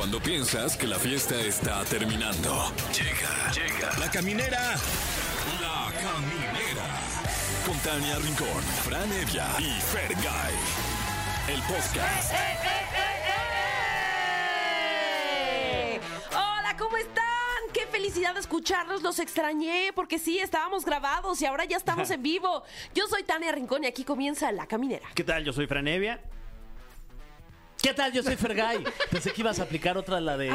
Cuando piensas que la fiesta está terminando. Llega, llega. La caminera. La caminera. Con Tania Rincón, Fran Evia y Fergay. El podcast. ¡Eh! Hola, ¿cómo están? Qué felicidad de escucharlos, los extrañé porque sí, estábamos grabados y ahora ya estamos en vivo. Yo soy Tania Rincón y aquí comienza La Caminera. ¿Qué tal? Yo soy Franevia. ¿Qué tal? Yo soy Fergay. Pensé que ibas a aplicar otra, la de.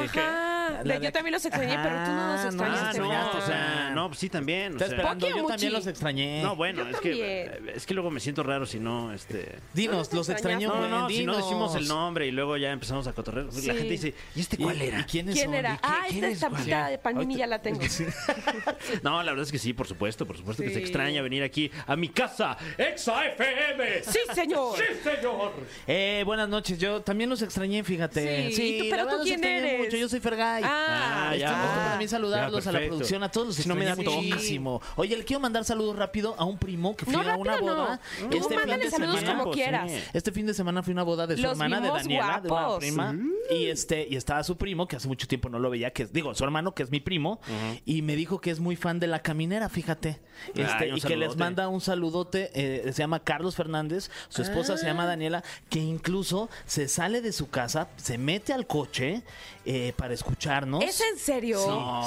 La yo de- también los extrañé, pero tú no los Ajá, extrañaste, Ah, no, ¿verdad? o sea, no, pues sí también. o sea. esperando. Yo también los extrañé. No, bueno, es que, es que luego me siento raro si no, este... Dinos, ¿No los un No, no, si no dinos. decimos el nombre y luego ya empezamos a cotorrear. Sí. La gente dice, ¿y este ¿Y- cuál ¿Y, era? quiénes ¿Quién era? ¿Y Ah, quién esta es? estampita de Panini ya la tengo. No, la verdad es que sí, por supuesto, por supuesto que se extraña venir aquí a mi casa, Exa FM. Sí, señor. ¡Sí, señor! Eh, buenas noches. Yo también los extrañé, fíjate. Sí, ¿tú- pero tú quién eres? Mucho. Yo soy Fergay. Ah, Ah, ya. Este, Ah. también saludarlos Ya, a la producción, a todos los Si no me da muchísimo. Oye, le quiero mandar saludos rápido a un primo que fui No, a una rápido no. boda. Tú este fin mándale de saludos semana. como Pues, quieras. sí. Este fin de semana fui a una boda de su Los hermana, de Daniela, de una prima. Y este, y estaba su primo, que hace mucho tiempo no lo veía, que es, digo, su hermano, que es mi primo, y me dijo que es muy fan de la caminera, fíjate. Este, Ay, y que les manda un saludote, eh, se llama Carlos Fernández, su esposa se Ah. llama Daniela, que incluso se sale de su casa, se mete al coche eh, para escucharnos. ¿Es en serio?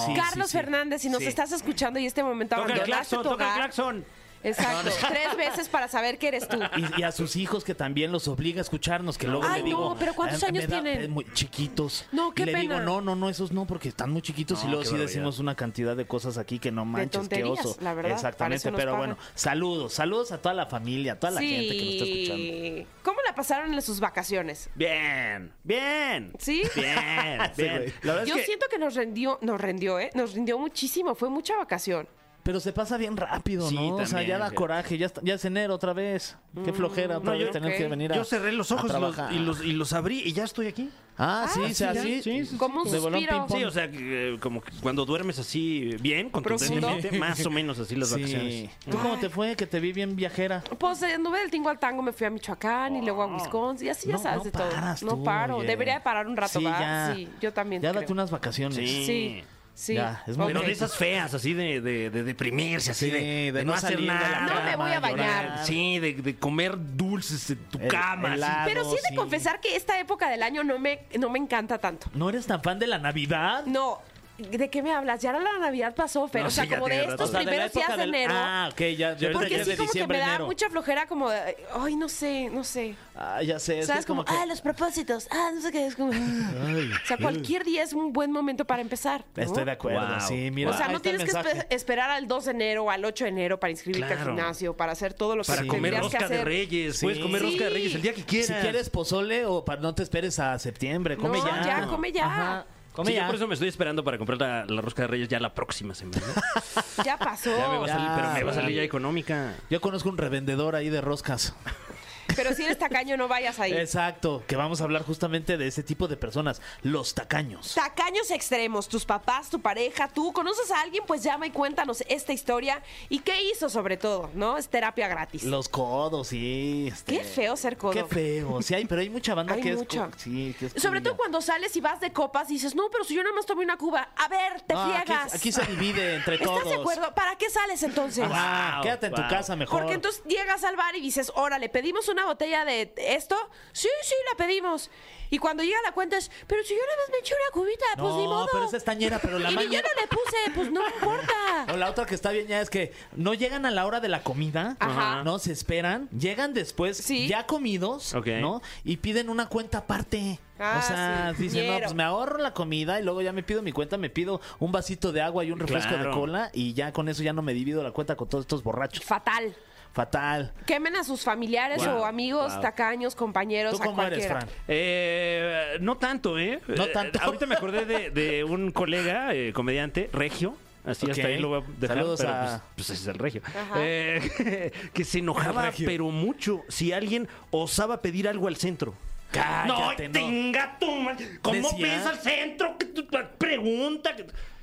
Sí, Carlos sí, sí. Fernández, si nos estás escuchando y este momento Toca el abandonaste claxon, tu toca el hogar. claxon. Exacto, tres veces para saber que eres tú. Y, y a sus hijos que también los obliga a escucharnos, que luego Ay, le digo... no, pero ¿cuántos "Ah, años me da- tienen? eh, muy chiquitos. No, qué y le pena. digo, no, no, no, esos no, porque están muy chiquitos No, y luego qué sí barbaridad. decimos una cantidad de cosas aquí que no manches, qué tonterías, oso. la verdad, para Exactamente, pero pagan. bueno, saludos, saludos a toda la familia, a toda la gente que nos está escuchando. Sí. ¿Cómo la pasaron en sus vacaciones? Bien, bien. ¿Sí? Bien, bien. güey. La verdad es Yo que... siento que nos rendió, nos rendió, ¿eh? Nos rindió muchísimo, fue mucha vacación. Pero se pasa bien rápido, Sí, ¿no? o sea, también, ya da sí. coraje, ya, está- ya es enero otra vez. Qué flojera otra No, vez yo- tener que venir a Yo cerré los ojos y los, y, los, y los abrí y ya estoy aquí. Ah, sí, Ah, o sea, sí, sí. ya. Sí. Como un suspiro. Sí, o sea, que, eh, como que cuando duermes así bien, contundentemente, más o menos así las Sí. vacaciones. ¿Tú cómo te fue? Que te vi bien viajera. Pues eh, anduve del tingo al tango, me fui a Michoacán y luego a Wisconsin, y así ya sabes no de todo. paras no paro, oye. debería de parar un rato, Sí, ¿va? ya. Sí, yo también. Ya creo. date unas vacaciones. Sí. Sí, sí. Ya, es Ok. Pero de esas feas, así de, de, de deprimirse, así Sí, de, de de no no hacer salir nada. No me voy a bañar. llorar. Sí, de, de comer dulces en tu El- cama. helado. Pero sí he de sí. confesar que esta época del año no me, no me encanta tanto. ¿No eres tan fan de la Navidad? No, ¿de qué me hablas? Ya la Navidad pasó, pero No, o sea, sí, ya como de tiene rato. estos O sea, de la primeros días de del- enero. Ah, ok, ya, ya ahorita porque ya es sí, de como que diciembre, me da enero. mucha flojera, como, de, ay, no sé, no sé. Ah, ya sé. es que ¿Sabes? es como, Como, que... ah, los propósitos, ah, no sé qué, es como... o sea, cualquier día es un buen momento para empezar. ¿no? Estoy de acuerdo, Wow. sí. Mira, O sea, ahí no está el tienes que mensaje. espe- esperar al 2 de enero o al 8 de enero para inscribirte al Claro. gimnasio, para hacer todo lo que Para Sí. comer tendrías que rosca de hacer. reyes. Sí. Puedes comer rosca de Sí. reyes el día que quieras. Si quieres pozole o para no te esperes a septiembre, come No, ya. ya, come ya. Ajá, Sí, yo por eso me estoy esperando para comprar la, la rosca de reyes ya la próxima semana. Ya pasó. Ya me va a salir, Ya, pero me va a salir ya económica. Yo conozco un revendedor ahí de roscas. Pero si eres tacaño, no vayas ahí. Exacto, que vamos a hablar justamente de ese tipo de personas, los tacaños. Tacaños extremos, tus papás, tu pareja, tú, ¿conoces a alguien? Pues llama y cuéntanos esta historia y qué hizo sobre todo, ¿no? Es terapia gratis. Los codos, sí. este, Qué feo ser codo. Qué feo. Sí, hay, pero hay mucha banda Hay que mucha. es. co- Sí, que es Sobre todo cuando sales y vas de copas y dices, no, pero si yo nada más tomé una cuba. A ver, te No, aquí, friegas. aquí se divide entre todos. ¿Estás de acuerdo? ¿Para qué sales entonces? Wow, quédate en tu casa mejor. Porque entonces llegas al bar y dices, órale, pedimos una botella de esto. Sí, sí, la pedimos. Y cuando llega la cuenta es, pero si yo nada más me eché una cubita, pues No, ni modo. pero esa es tañera, pero la y ni maña- yo no le puse, pues no importa. O la otra que está bien ya es que no llegan a la hora de la comida, Ajá. no se esperan, llegan después Sí. ya comidos, Ok. ¿no? Y piden una cuenta aparte. Ah, o sea, sí, dicen, no, ñero. pues me ahorro la comida y luego ya me pido mi cuenta, me pido un vasito de agua y un refresco Claro. de cola y ya con eso ya no me divido la cuenta con todos estos borrachos. Fatal. Fatal. Quemen a sus familiares Wow, o amigos, wow. tacaños, compañeros, ¿Tú a cómo eres. Fran? Eh, no tanto, ¿eh? No Eh, tanto. ahorita me acordé de, de un colega, eh, comediante, Regio. Así Ok. hasta ahí lo voy a dejar. Saludos pero, a- pues, pues ese es el regio. Eh, que se enojaba, pero mucho, si alguien osaba pedir algo al centro. Cállate, no. tenga tu madre. ¿Cómo Decía- piensa el centro? Que tú- pregunta.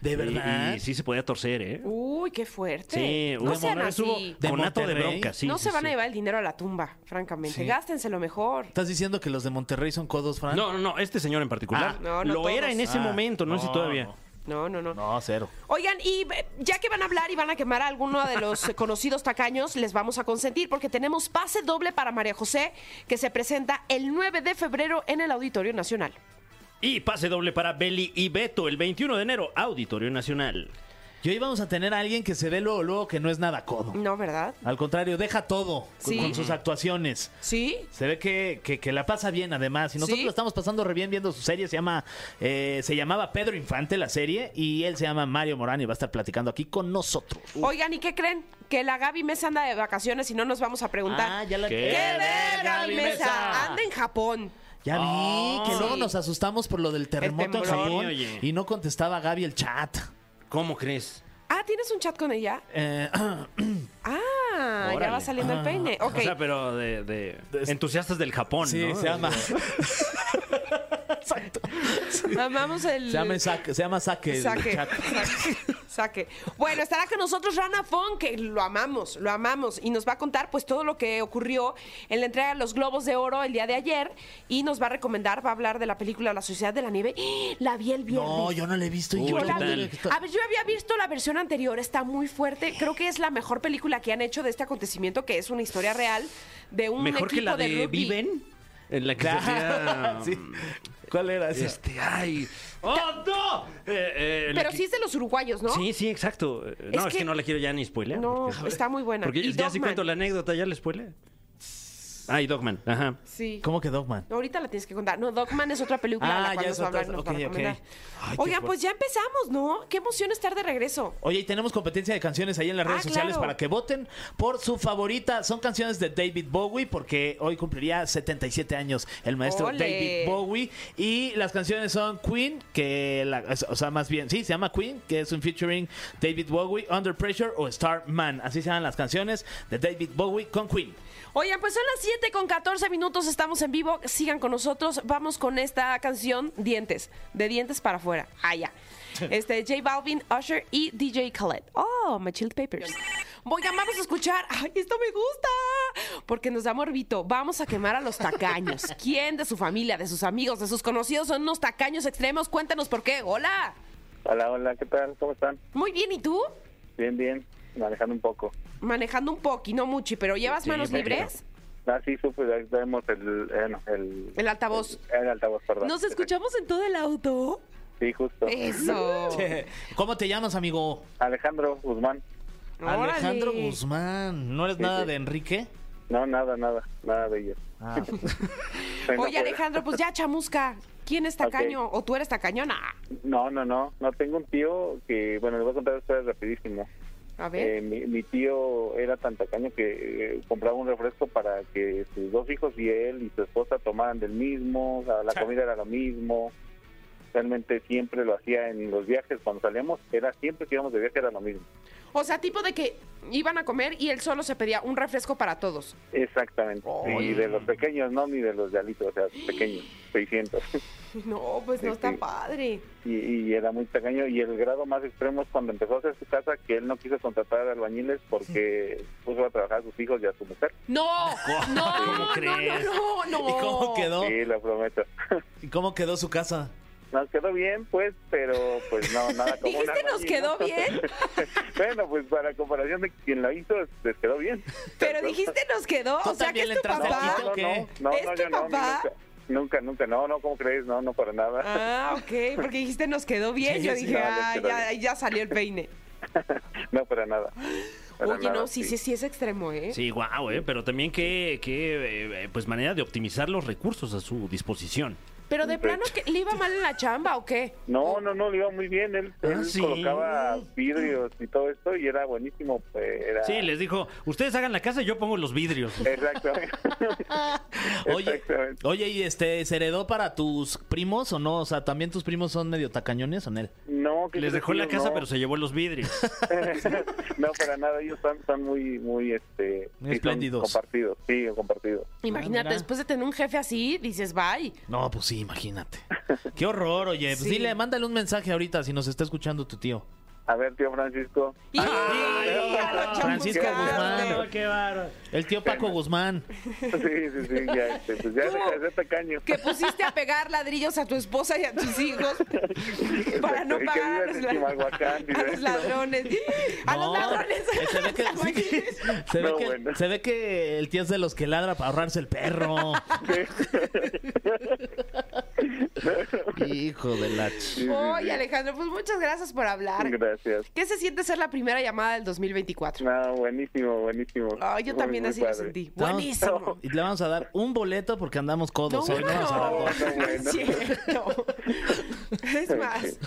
¿De verdad? Y, sí se podía torcer, ¿eh? Uy, qué fuerte. Sí, no hubo- sean así. ¿De conato de bronca, sí. no sí, se van sí. a llevar el dinero a la tumba, francamente. Sí. Gástenselo mejor. ¿Estás diciendo que los de Monterrey son codos, Fran? No, no, no, este señor en particular. Ah, no, no lo era en ese Ah, momento, no, sé si todavía. no. No, no, no. Cero. Oigan, y eh, ya que van a hablar y van a quemar a alguno de los conocidos tacaños, les vamos a consentir porque tenemos pase doble para María José, que se presenta el 9 de febrero en el Auditorio Nacional. Y pase doble para Beli y Beto el 21 de enero, Auditorio Nacional. Yo íbamos a tener a alguien que se ve luego, luego que no es nada codo. No, ¿verdad? Al contrario, deja todo con- Sí. con sus actuaciones. Sí. Se ve que, que- que la pasa bien además. Y nosotros Sí. lo estamos pasando re bien viendo su serie. Se llama eh, se llamaba Pedro Infante la serie. Y él se llama Mario Morán y va a estar platicando aquí con nosotros. Oigan, ¿y qué creen? Que la Gaby Mesa anda de vacaciones y no nos vamos a preguntar. Ah, ya la ¿Qué? ¡Qué ver, Gaby Mesa! Anda en Japón. Ya vi Oh. que luego Sí. nos asustamos por lo del terremoto en. Japón. Oye. y no contestaba Gaby el chat. ¿Cómo crees? Ah, ¿tienes un chat con ella? Eh, Ah, ya va saliendo el peine. Ok. O sea, pero de, de entusiastas del Japón, sí, ¿no? se llama. Exacto. Amamos el... Se llama Saque. Se llama Saque. el Saque. chat. Saque. Bueno, estará con nosotros Rana Fon, que lo amamos, lo amamos. Y nos va a contar pues todo lo que ocurrió en la entrega de los Globos de Oro el día de ayer. Y nos va a recomendar, va a hablar de la película La Sociedad de la Nieve. ¡Ah! La vi el viernes. No, yo no la he visto. y Uy, yo la ¿qué vi. A ver, yo había visto la versión anterior, está muy fuerte. Creo que es la mejor película que han hecho de este acontecimiento, que es una historia real de un Mejor equipo que la de, rugby. Viven, en la que Claro. salía, Sí. ¿Cuál era esa? Este, ay. ¡Oh, no! Eh, eh, la Pero que- sí es de los uruguayos, ¿no? Sí, sí, exacto. Eh, No, es, que... que- no la quiero ya ni spoiler. No, está muy buena. Porque Y ya si Dogman. cuento la anécdota, ¿ya le spoiler? Ah, y Dogman, ajá. Sí. ¿Cómo que Dogman? Ahorita la tienes que contar. No, Dogman es otra película Ah, la ya nos es va a hablar y otra- nos va a ok, ok. recomendar. Ay, qué Oigan, pues ya empezamos, ¿no? Qué emoción estar de regreso. Oye, y tenemos competencia de canciones ahí en las Ah, redes sociales claro. para que voten por su favorita. Son canciones de David Bowie, porque hoy cumpliría 77 años el maestro ¡Ole! David Bowie. Y las canciones son Queen, que, la- o sea, más bien, sí, se llama Queen, que es un featuring David Bowie, Under Pressure o Starman. Así se llaman las canciones de David Bowie con Queen. Oigan, pues son las 7 con 14 minutos, estamos en vivo. Sigan con nosotros. Vamos con esta canción, Dientes. De dientes para afuera. Ya. Este, J Balvin, Usher y DJ Khaled. Oh, My Chilled Papers. Oigan, vamos a escuchar. Ay, esto me gusta. Porque nos da morbito. Vamos a quemar a los tacaños. ¿Quién de su familia, de sus amigos, de sus conocidos son unos tacaños extremos? Cuéntanos por qué. Hola. Hola, hola, ¿qué tal? ¿Cómo están? Muy bien, ¿y tú? Bien, bien, manejando un poco. Manejando un poco y no mucho, pero ¿llevas Sí, manos libres? Ah, sí, supe, ahí tenemos el, eh, no, el, El altavoz. el altavoz, perdón. ¿Nos escuchamos en todo el auto? Sí, justo. Eso. ¿Cómo te llamas, amigo? Alejandro Guzmán. Órale. Alejandro Guzmán. ¿No eres Sí, nada sí. de Enrique? No, nada, nada, nada de ellos. Ah, Oye, fuera. Alejandro, pues ya chamusca. ¿Quién es tacaño? ¿O tú eres tacañona? No, no, no, no, tengo un tío que, bueno, les voy a contar ustedes rapidísimo. A ver. Eh, mi, mi tío era tan tacaño que eh, compraba un refresco para que sus dos hijos y él y su esposa tomaran del mismo, o sea, la comida era lo mismo. Realmente siempre lo hacía en los viajes cuando salíamos, era siempre que íbamos de viaje era lo mismo. O sea, tipo de que iban a comer y él solo se pedía un refresco para todos. Exactamente. Y de los pequeños, no, ni de los de alito, o sea, pequeños, 600. No, pues no Sí, está sí. padre. y, y era muy tacaño. Y el grado más extremo es cuando empezó a hacer su casa, que él no quiso contratar albañiles porque puso a trabajar a sus hijos y a su mujer. No, no, ¿Cómo no, crees? no, no, ¿Y cómo quedó? Sí, lo prometo. ¿Y cómo quedó su casa? Nos quedó bien, pues, pero pues no, nada como ¿Dijiste nos quedó ¿no? bien? bueno, pues para comparación de quien lo hizo, les quedó bien. Pero dijiste nos quedó. ¿Tú O sea, que es le tu papá. no, no, no, ¿Es no, tu yo no, papá? nunca, nunca, nunca, no, no, ¿cómo crees? No, no, para nada. Ah, ok, porque dijiste nos quedó bien. Sí, Yo sí, dije, no, ah, ya, bien. ya salió el peine. no, para nada. Para Oye, nada, no, sí, sí, sí es extremo, ¿eh? Sí, guau, eh, pero también qué, qué eh, pues manera de optimizar los recursos a su disposición. Pero de plano que le iba mal en la chamba o qué? No, no, no, le iba muy bien. Él, Ah, él ¿sí? colocaba vidrios y todo esto y era buenísimo. pues, era... Sí, les dijo, ustedes hagan la casa y yo pongo los vidrios. Exactamente. Oye, Exactamente. oye, ¿y este se heredó para tus primos o no? O sea, ¿también tus primos son medio tacañones o no? No, que Les dejó la casa, pero se llevó los vidrios. no, para nada. Ellos están, están muy, muy, este... Espléndidos. Compartidos, sí, compartidos. Imagínate, mira. después de tener un jefe así, dices, bye. No, pues sí, imagínate. Qué horror, oye. Pues Sí. dile, mándale un mensaje ahorita si nos está escuchando tu tío. A ver, tío Francisco. Lo Francisco. Guzmán. qué. El tío Paco Guzmán. Sí, sí, sí, ya, este, pues ser tacaño. Que pusiste a pegar ladrillos a tu esposa y a tus hijos para no pagar a los, ladrones. A los ladrones. eh, Se ve que, se ve No, que- bueno. se ve que el tío es de los que ladra para ahorrarse el perro. Hijo de la ch- Sí, sí, Oye. Alejandro, pues muchas gracias por hablar. Gracias. ¿Qué se siente ser la primera llamada del 2024? No, buenísimo, buenísimo. Ay, yo Muy, también muy así lo padre. sentí. Vamos- Buenísimo. Y le vamos a dar un boleto porque andamos No, codos. Hoy no vamos a dar no, dos. no es cierto. Es más,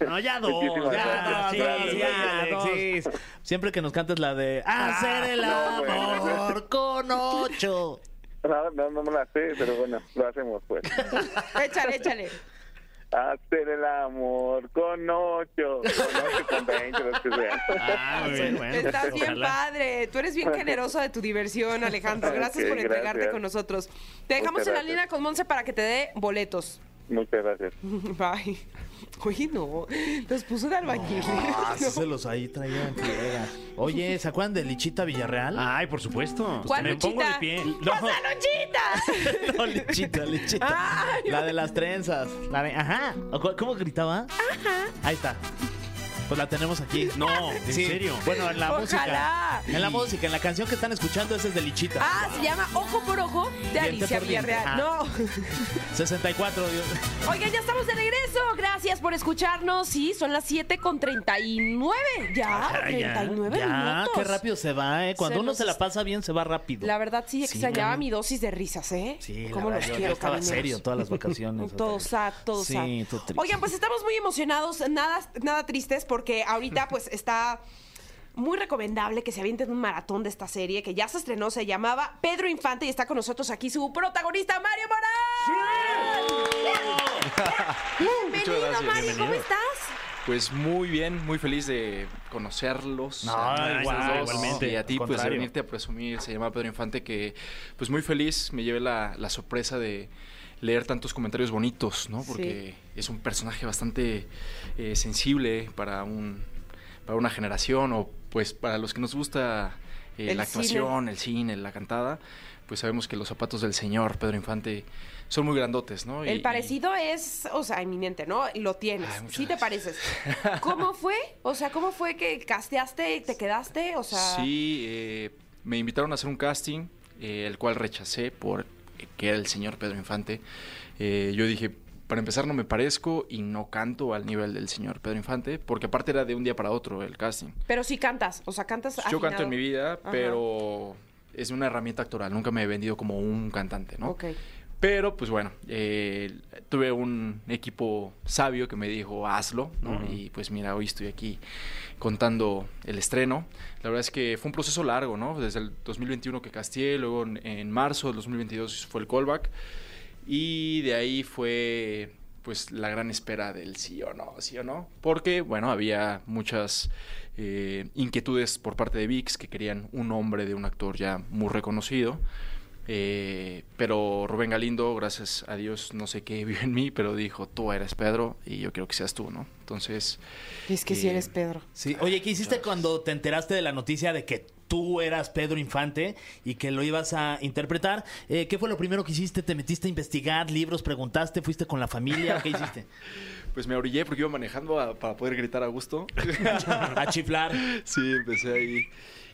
No, ya dos. Muchísimas Ya, gracias. sí, Gracias, ya, dos. Alexis. Siempre que nos cantes la de Hacer el no, bueno. amor con ocho. No, no, no me la sé, pero bueno, lo hacemos pues. échale, échale. Hacer el amor con ocho, con ocho, con veinte, los que sean. Ah, muy bien, bueno. Estás bien Ojalá. padre. Tú eres bien generoso de tu diversión, Alejandro. Gracias por entregarte gracias. con nosotros. Te dejamos Muchas en la gracias. línea con Monse para que te dé boletos. Muchas gracias. Bye. Oye, no. Los puso de albañil. Ah, se los ahí traían. Oye, ¿se acuerdan de Lichita Villarreal? Ay, por supuesto. ¿Cuál Me pongo de pie. ¡Pasa, luchita! No, Lichita, Lichita. Ay, La de las trenzas. La de, ajá. ¿O cu- ¿Cómo gritaba? Ajá. Ahí está. Pues la tenemos aquí. No, ¿en Sí. serio? Bueno, en la Ojalá. música. En la música, en la canción que están escuchando, esa es de Lichita. Ah, se llama Ojo por Ojo de Diente Alicia. Villarreal. Ah. No. 64. Dios. Oigan, ya estamos de regreso. Gracias por escucharnos. Sí, son las 7 con 39. Ya, ya. 39 Ya, minutos. qué rápido se va, ¿eh? Cuando Se uno nos se la pasa bien, se va rápido. La verdad, sí, Sí, extrañaba mi dosis de risas, ¿eh? Sí, la ¿Cómo verdad, los yo- quiero, yo estaba serio todas las vacaciones. Todo sad, todo Sí, sad. todo triste. Oigan, pues estamos muy emocionados, nada, nada tristes, porque ahorita pues está muy recomendable que se avienten un maratón de esta serie que ya se estrenó, se llamaba Pedro Infante y está con nosotros aquí su protagonista, Mario Morán. Bienvenido, gracias, Mario, ¿cómo bienvenido. estás? Pues muy bien, muy feliz de conocerlos. No, a dos, igualmente. Y a ti, pues, de venirte a presumir. Se llama Pedro Infante, que, pues, muy feliz. Me llevé la, la sorpresa de leer tantos comentarios bonitos, ¿no? Porque es un personaje bastante eh, sensible para un para una generación o, pues, para los que nos gusta eh, la actuación, el cine, la cantada. Pues sabemos que los zapatos del señor Pedro Infante son muy grandotes, ¿no? Y- El y- parecido es, o sea, eminente, ¿no? Lo tienes. Ay, sí te pareces. ¿Cómo fue? O sea, ¿cómo fue que casteaste y te quedaste? O sea, Sí, eh, me invitaron a hacer un casting, eh, el cual rechacé por que era el señor Pedro Infante. Eh, yo dije, para empezar no me parezco y no canto al nivel del señor Pedro Infante, porque aparte era de un día para otro el casting. pero sí cantas, o sea, cantas Yo canto afinado. en mi vida, Ajá. pero es una herramienta actoral, nunca me he vendido como un cantante, ¿no? Ok. Pero, pues bueno, eh, tuve un equipo sabio que me dijo, hazlo, ¿no? Y pues mira, hoy estoy aquí contando el estreno. La verdad es que fue un proceso largo, ¿no? Desde el 2021 que casteé, luego en, en marzo del 2022 fue el callback. Y de ahí fue, pues, la gran espera del sí o no, sí o no. Porque, bueno, había muchas eh, inquietudes por parte de VIX que querían un nombre de un actor ya muy reconocido. Eh, pero Rubén Galindo, gracias a Dios, no sé qué vive en mí, pero dijo, tú eres Pedro y yo quiero que seas tú, ¿no? Entonces, Es que si Eh, eres Pedro. Sí. Oye, ¿qué hiciste cuando te enteraste de la noticia de que tú eras Pedro Infante y que lo ibas a interpretar? Eh, ¿Qué fue lo primero que hiciste? ¿Te metiste a investigar libros? ¿Preguntaste? ¿Fuiste con la familia? ¿Qué hiciste? pues me orillé porque iba manejando a- para poder gritar a gusto. a chiflar. Sí, empecé ahí.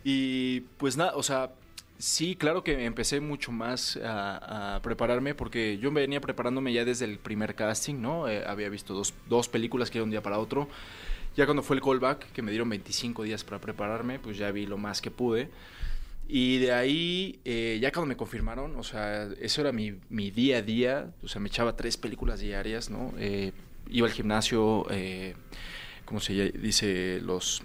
Y pues nada, o sea, sí, claro que empecé mucho más a, a prepararme porque yo venía preparándome ya desde el primer casting, ¿no? Eh, había visto dos, dos películas que era un día para otro. Ya cuando fue el callback, que me dieron 25 días para prepararme, pues ya vi lo más que pude. Y de ahí, eh, ya cuando me confirmaron, o sea, eso era mi, mi día a día, o sea, me echaba tres películas diarias, ¿no? Eh, iba al gimnasio, eh, ¿cómo se dice? Los,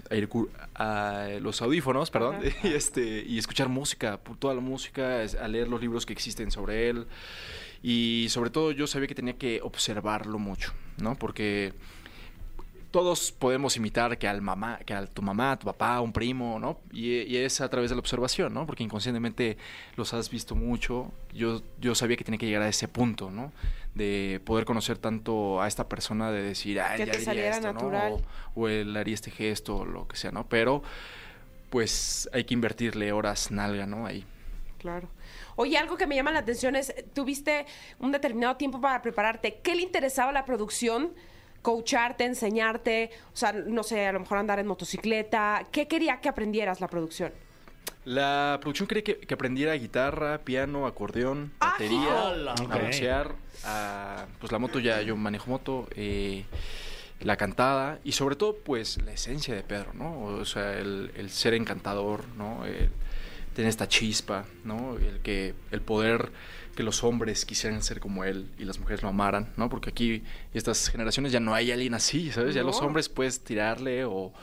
ah, los audífonos, perdón, y, este, y escuchar música, toda la música, a leer los libros que existen sobre él. Y sobre todo yo sabía que tenía que observarlo mucho, ¿no? Porque todos podemos imitar que al mamá, que a tu mamá, tu papá, un primo, ¿no? Y, y es a través de la observación, ¿no? Porque inconscientemente los has visto mucho. Yo, yo sabía que tenía que llegar a ese punto, ¿no? De poder conocer tanto a esta persona, de decir, ah, Que ya haría saliera esto, ¿no? natural. O, o él haría este gesto, o lo que sea, ¿no? Pero, pues, hay que invertirle horas nalga, ¿no? Ahí. Claro. Oye, algo que me llama la atención es, tuviste un determinado tiempo para prepararte. ¿Qué le interesaba a la producción? Coacharte, enseñarte, o sea, no sé, a lo mejor andar en motocicleta. ¿Qué quería que aprendieras la producción? La producción quería que, que aprendiera guitarra, piano, acordeón, ¡Ah! batería, ¡Hala! a boxear, a, pues la moto ya yo manejo moto, eh, la cantada y sobre todo pues la esencia de Pedro, ¿no? O sea, el, el ser encantador, ¿no? El tener esta chispa, ¿no? El que el poder que los hombres quisieran ser como él y las mujeres lo amaran, ¿no? Porque aquí estas generaciones ya no hay alguien así, ¿sabes? Ya los hombres puedes tirarle o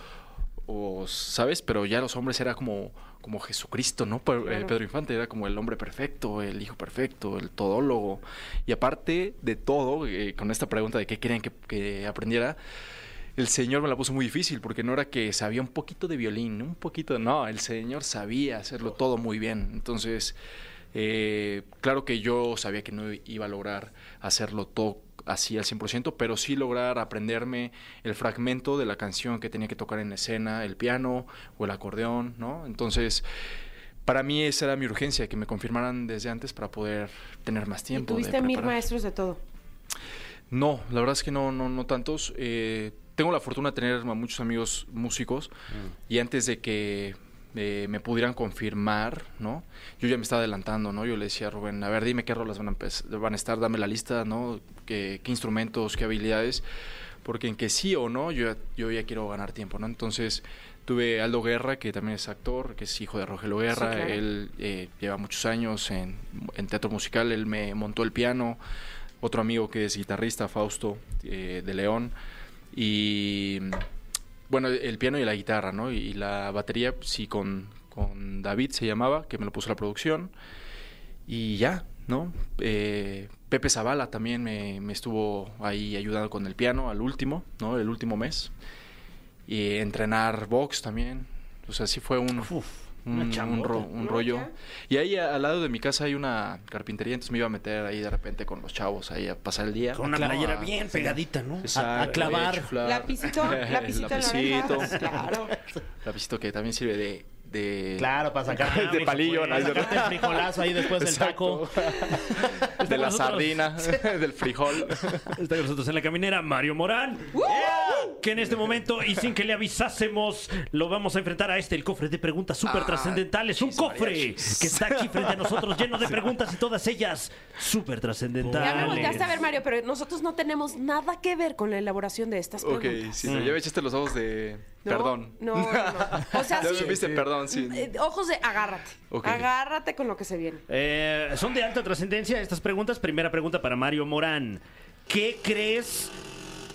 o sabes, pero ya los hombres era como como Jesucristo, ¿no? Pe- eh. Pedro Infante era como el hombre perfecto, el hijo perfecto, el todólogo. Y aparte de todo, eh, con esta pregunta de qué querían que, que aprendiera, el señor me la puso muy difícil porque no era que sabía un poquito de violín, un poquito, no, el señor sabía hacerlo todo muy bien. Entonces, eh, claro que yo sabía que no iba a lograr hacerlo todo así al 100%, pero sí lograr aprenderme el fragmento de la canción que tenía que tocar en escena, el piano o el acordeón, ¿no? Entonces, para mí esa era mi urgencia, que me confirmaran desde antes para poder tener más Y tiempo. de tuviste mil maestros de todo. No, la verdad es que no, no, no tantos. Eh, tengo la fortuna de tener a muchos amigos músicos y antes de que eh, me pudieran confirmar, ¿no? Yo ya me estaba adelantando, ¿no? Yo le decía a Rubén, a ver, dime qué rolas van a, empez- van a estar, dame la lista, ¿no? ¿Qué, qué instrumentos, qué habilidades? Porque en que sí o no, yo, ya- yo ya quiero ganar tiempo, ¿no? Entonces tuve Aldo Guerra, que también es actor, que es hijo de Rogelio Guerra, claro. él eh, lleva muchos años en, en teatro musical, él me montó el piano, otro amigo que es guitarrista, Fausto, eh, de León, y bueno, el piano y la guitarra, ¿no? Y la batería, sí, con, con David se llamaba, que me lo puso la producción, y ya, ¿no? Eh, Pepe Zavala también me, me estuvo ahí ayudando con el piano al último, ¿no? El último mes. Y entrenar box también. O sea, sí fue un, Uf, un, una un ro- un rollo. Y ahí a- al lado de mi casa hay una carpintería, entonces me iba a meter ahí de repente con los chavos ahí a pasar el día. Con una playera A- bien pegadita, ¿no? Exacto, a clavar. Lapicito, lapicito Lapicito. Claro. Lapicito que también sirve de... de Claro, para sacar de palillo, sacarte el frijolazo ahí después del taco. De la nosotros. sardina, del frijol. Está con nosotros en la caminera Mario Morán. Que en este momento, y sin que le avisásemos, lo vamos a enfrentar a este, el cofre de preguntas súper Ah, trascendentales. Un cofre que está aquí frente a nosotros, lleno de preguntas y todas ellas súper Ya trascendentales. me volteaste a ver, Mario, pero nosotros no tenemos nada que ver con la elaboración de estas Ok, preguntas. sí, pero ya me echaste los ojos de... No, Perdón. No, no, no. O sea, Ya sí. me viste, perdón, sí. eh, ojos de agárrate. Agárrate con lo que se viene. Eh, son de alta trascendencia estas preguntas. Primera pregunta para Mario Morán. ¿Qué crees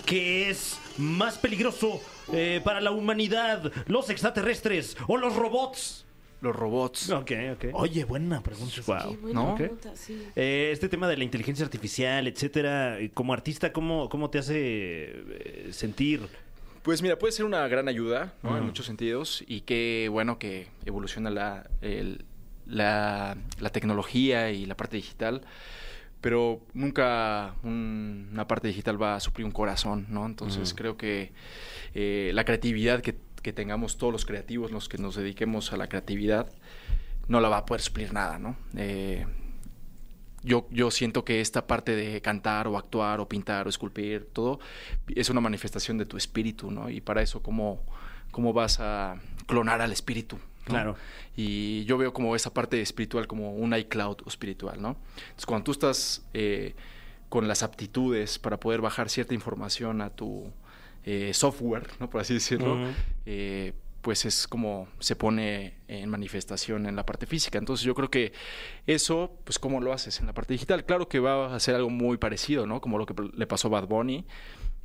que es más peligroso eh, para la humanidad? ¿Los extraterrestres o los robots? Los robots. Ok, ok. Oye, buena pregunta. Wow. Qué buena ¿no? pregunta, sí. Eh, este tema de la inteligencia artificial, etcétera, como artista, ¿cómo, cómo te hace eh, sentir? Pues mira, puede ser una gran ayuda, ¿no? En muchos sentidos. Y qué bueno que evoluciona la, el- la, la tecnología y la parte digital. Pero nunca un- una parte digital va a suplir un corazón, ¿no? Entonces creo que eh, la creatividad que, que tengamos todos los creativos, los que nos dediquemos a la creatividad, no la va a poder suplir nada, ¿no? Eh, yo, yo siento que esta parte de cantar o actuar o pintar o esculpir, todo, es una manifestación de tu espíritu, ¿no? Y para eso, ¿cómo, cómo vas a clonar al espíritu? ¿no? Claro. Y yo veo como esa parte espiritual como un iCloud espiritual, ¿no? Entonces, cuando tú estás eh, con las aptitudes para poder bajar cierta información a tu eh, software, ¿no? Por así decirlo, Ujú. eh, pues es como se pone en manifestación en la parte física. Entonces yo creo que eso, pues cómo lo haces en la parte digital. Claro que va a ser algo muy parecido, ¿no? Como lo que le pasó a Bad Bunny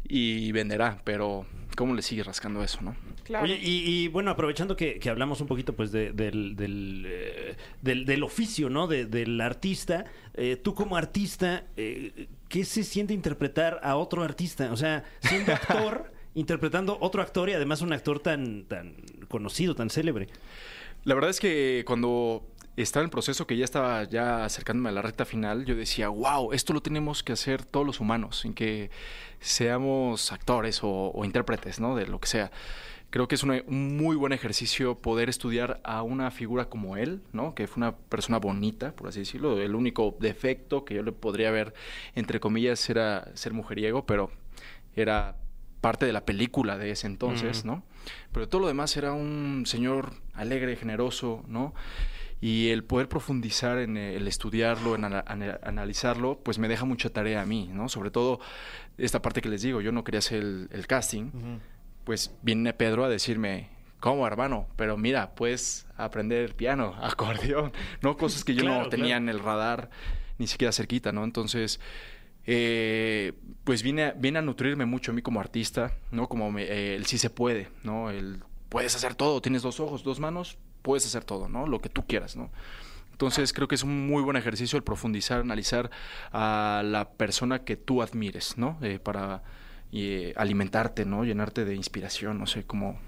y venderá, pero ¿cómo le sigue rascando eso, no? Claro. Oye, y, y, bueno, aprovechando que, que hablamos un poquito pues de- del, del, eh, del, del oficio, ¿no? De- del artista, eh, tú como artista, eh, ¿qué se siente interpretar a otro artista? O sea, siendo actor interpretando otro actor y además un actor tan, tan conocido, tan célebre. La verdad es que cuando estaba en el proceso que ya estaba ya acercándome a la recta final, yo decía, wow, esto lo tenemos que hacer todos los humanos, en que seamos actores o, intérpretes, ¿no? De lo que sea. Creo que es un muy buen ejercicio poder estudiar a una figura como él, ¿no? Que fue una persona bonita, por así decirlo. El único defecto que yo le podría ver, entre comillas, era ser mujeriego, pero era parte de la película de ese entonces, ¿no? Pero todo lo demás era un señor alegre, generoso, ¿no? Y el poder profundizar en el estudiarlo, en ana- ana- analizarlo, pues me deja mucha tarea a mí, ¿no? Sobre todo esta parte que les digo, yo no quería hacer el, el casting, pues viene Pedro a decirme, ¿cómo, hermano? Pero mira, puedes aprender piano, acordeón, ¿no? Cosas que yo Claro, no tenía claro. en el radar ni siquiera cerquita, ¿no? Entonces, eh, pues vine a, vine a nutrirme mucho a mí como artista, ¿no? Como me- eh, el sí se puede, ¿no? El puedes hacer todo, tienes dos ojos, dos manos, puedes hacer todo, ¿no? Lo que tú quieras, ¿no? Entonces creo que es un muy buen ejercicio el profundizar, analizar a la persona que tú admires, ¿no? Eh, para eh, alimentarte, ¿no? Llenarte de inspiración, no sé cómo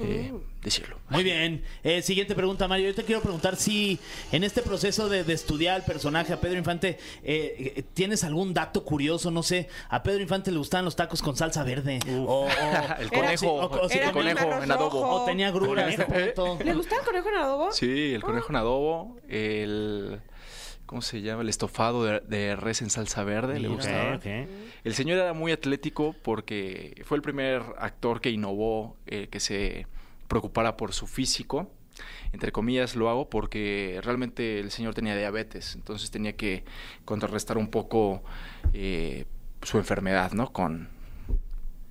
eh, decirlo. Muy bien. Eh, siguiente pregunta, Mario. Yo te quiero preguntar si en este proceso de, de estudiar el personaje a Pedro Infante, eh, eh, ¿tienes algún dato curioso? No sé, a Pedro Infante le gustaban los tacos con salsa verde. O, o- El Era- conejo, o- o- el conejo en adobo. rojo. o tenía gruras. ¿Le gusta el conejo en adobo? Sí, el conejo en adobo, el... ¿Cómo se llama? El estofado de, de res en salsa verde, le gustaba. El señor era muy atlético porque fue el primer actor que innovó, eh, que se preocupara por su físico. Entre comillas lo hago porque realmente el señor tenía diabetes, entonces tenía que contrarrestar un poco eh, su enfermedad, ¿no? Con,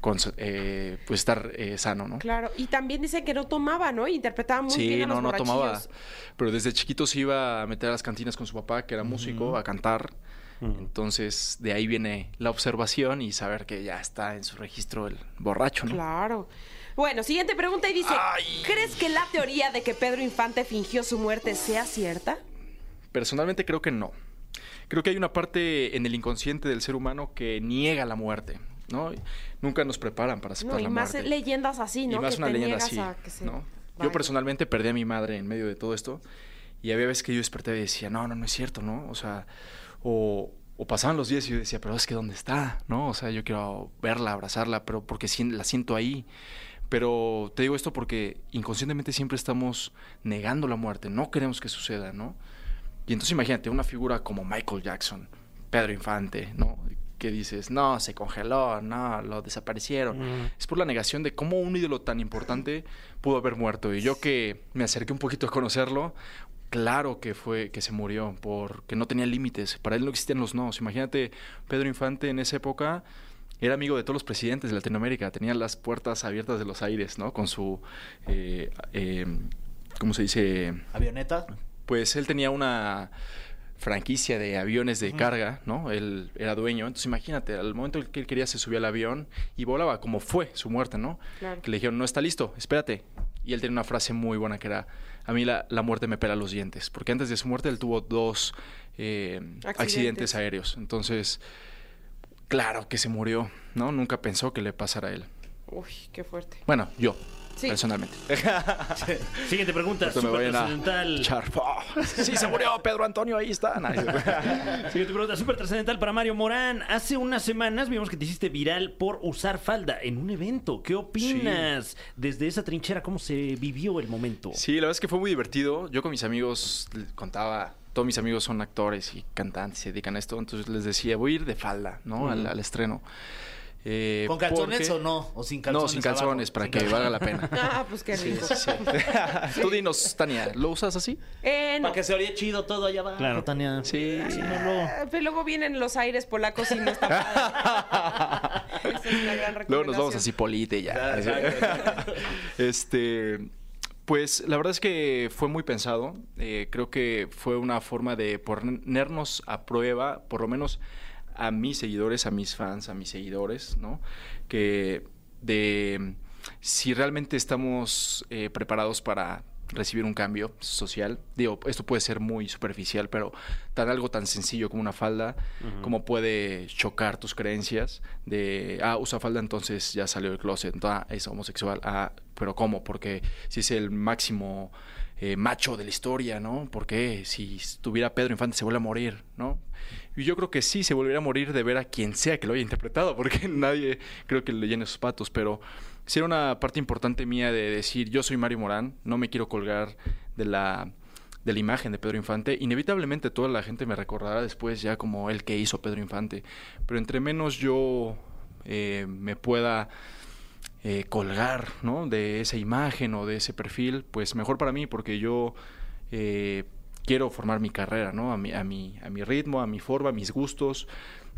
con eh, pues estar eh, sano, ¿no? Claro, y también dicen que no tomaba, ¿no? Interpretaba muy Sí, bien a los no, no tomaba. Pero desde chiquito se iba a meter a las cantinas con su papá, que era músico, a cantar. Entonces, de ahí viene la observación y saber que ya está en su registro el borracho, ¿no? Claro. Bueno, siguiente pregunta y dice, Ay. ¿crees que la teoría de que Pedro Infante fingió su muerte sea cierta? Personalmente creo que no. Creo que hay una parte en el inconsciente del ser humano que niega la muerte, ¿no? Nunca nos preparan para aceptar No, y la más muerte. leyendas así, ¿no? Y más que una te leyenda así, a que se ¿no? vaya. Yo personalmente perdí a mi madre en medio de todo esto y había veces que yo desperté y decía, no, no, no es cierto, ¿no? O sea, o, o pasaban los días y yo decía, pero es que ¿dónde está? ¿No? O sea, yo quiero verla, abrazarla, pero porque la siento ahí. Pero te digo esto porque inconscientemente siempre estamos negando la muerte, no queremos que suceda, ¿no? Y entonces imagínate una figura como Michael Jackson, Pedro Infante, ¿no? Que dices, no, se congeló, no, lo desaparecieron. Es por la negación de cómo un ídolo tan importante pudo haber muerto. Y yo que me acerqué un poquito a conocerlo, claro que fue que se murió, porque no tenía límites. Para él no existían los no. Imagínate, Pedro Infante en esa época era amigo de todos los presidentes de Latinoamérica, tenía las puertas abiertas de los aires, ¿no? Con su, eh, eh, ¿cómo se dice? ¿Avioneta? pues él tenía una franquicia de aviones de carga, ¿no? Él era dueño. Entonces imagínate, al momento en que él quería se subía al avión y volaba, como fue su muerte, ¿no? Claro. Que le dijeron, no está listo, espérate. Y él tenía una frase muy buena que era, a mí la, la muerte me pela los dientes. Porque antes de su muerte él tuvo dos eh, Accidentes. accidentes aéreos. Entonces, claro que se murió, ¿no? Nunca pensó que le pasara a él. Uy, qué fuerte. Bueno, yo, Sí. personalmente. Siguiente pregunta, me súper trascendental. Sí, se murió Pedro Antonio, ahí está. Siguiente pregunta, súper trascendental para Mario Morán. Hace unas semanas vimos que te hiciste viral por usar falda en un evento. ¿Qué opinas desde esa trinchera? ¿Cómo se vivió el momento? Sí, la verdad es que fue muy divertido. Yo con mis amigos contaba, todos mis amigos son actores y cantantes, se dedican a esto, entonces les decía, voy a ir de falda, ¿no? al, al estreno. Eh, ¿Con calzones porque- o no? ¿O sin calzones? No, sin calzones, abajo? para Sin que calzones. valga la pena. Ah, pues qué Sí, rico. sí, sí. Tú dinos, Tania, ¿lo usas así? Eh, no. Para que se oye chido todo allá abajo, Claro. Tania. Sí. Si no lo... Ah, Pero luego vienen los aires polacos y no está padre. Esa es una gran Luego nos vamos a Cipolite ya. Este, pues la verdad es que fue muy pensado. Eh, creo que fue una forma de ponernos a prueba, por lo menos a mis seguidores, a mis fans, a mis seguidores, ¿no? Que de si realmente estamos eh, preparados para recibir un cambio social. Digo, esto puede ser muy superficial, pero tan algo tan sencillo como una falda, como puede chocar tus creencias de, ah, usa falda, entonces ya salió del closet, ah, es homosexual, ah, pero ¿cómo? Porque si es el máximo eh, macho de la historia, ¿no? Porque si estuviera Pedro Infante se vuelve a morir, ¿no? Y yo creo que sí se volvería a morir de ver a quien sea que lo haya interpretado, porque nadie creo que le llene sus patos, pero sí era una parte importante mía de decir, yo soy Mario Morán, no me quiero colgar de la de la imagen de Pedro Infante, inevitablemente toda la gente me recordará después ya como el que hizo Pedro Infante, pero entre menos yo eh, me pueda eh, colgar ¿no? de esa imagen o de ese perfil, pues mejor para mí porque yo eh, quiero formar mi carrera ¿no? a, mi, a, mi, a mi ritmo, a mi forma, a mis gustos.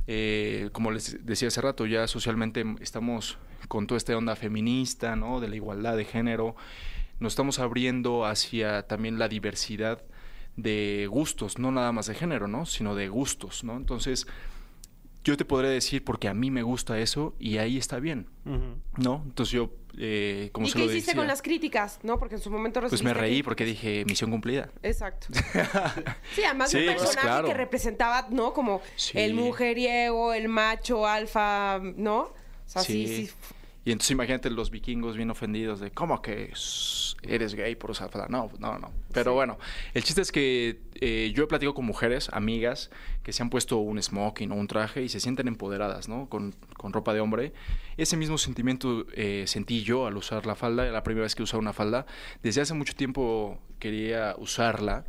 Eh, como les decía hace rato, ya socialmente estamos con toda esta onda feminista, ¿no? de la igualdad de género, nos estamos abriendo hacia también la diversidad de gustos, no nada más de género, ¿no? sino de gustos. ¿no? Entonces, yo te podré decir porque a mí me gusta eso y ahí está bien, ¿no? Entonces yo, eh, como ¿Y se qué lo hiciste decía, con las críticas? ¿No? Porque en su momento pues me reí porque dije misión cumplida. Exacto. Sí, además de Sí, un pues, personaje claro. que representaba, ¿no? Como Sí. el mujeriego, el macho, alfa, ¿no? O sea, sí, sí. Y entonces imagínate los vikingos bien ofendidos de cómo que eres gay por usar falda. No, no, no. Pero bueno, el chiste es que eh, yo he platicado con mujeres, amigas, que se han puesto un smoking o un traje y se sienten empoderadas, ¿no? Con, con ropa de hombre. Ese mismo sentimiento eh, sentí yo al usar la falda, la primera vez que usaba una falda. Desde hace mucho tiempo quería usarla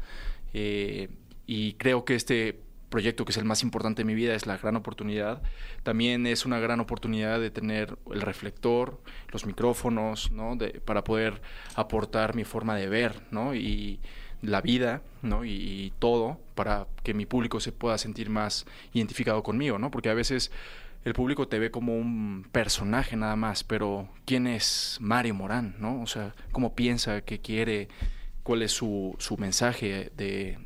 eh, y creo que este proyecto que es el más importante de mi vida es la gran oportunidad. También es una gran oportunidad de tener el reflector, los micrófonos, ¿no? Para poder aportar mi forma de ver, ¿no? Y la vida, ¿no? Y, y todo para que mi público se pueda sentir más identificado conmigo, ¿no? Porque a veces el público te ve como un personaje nada más, pero ¿quién es Mario Morán, no? O sea, ¿cómo piensa, qué quiere, cuál es su, su mensaje de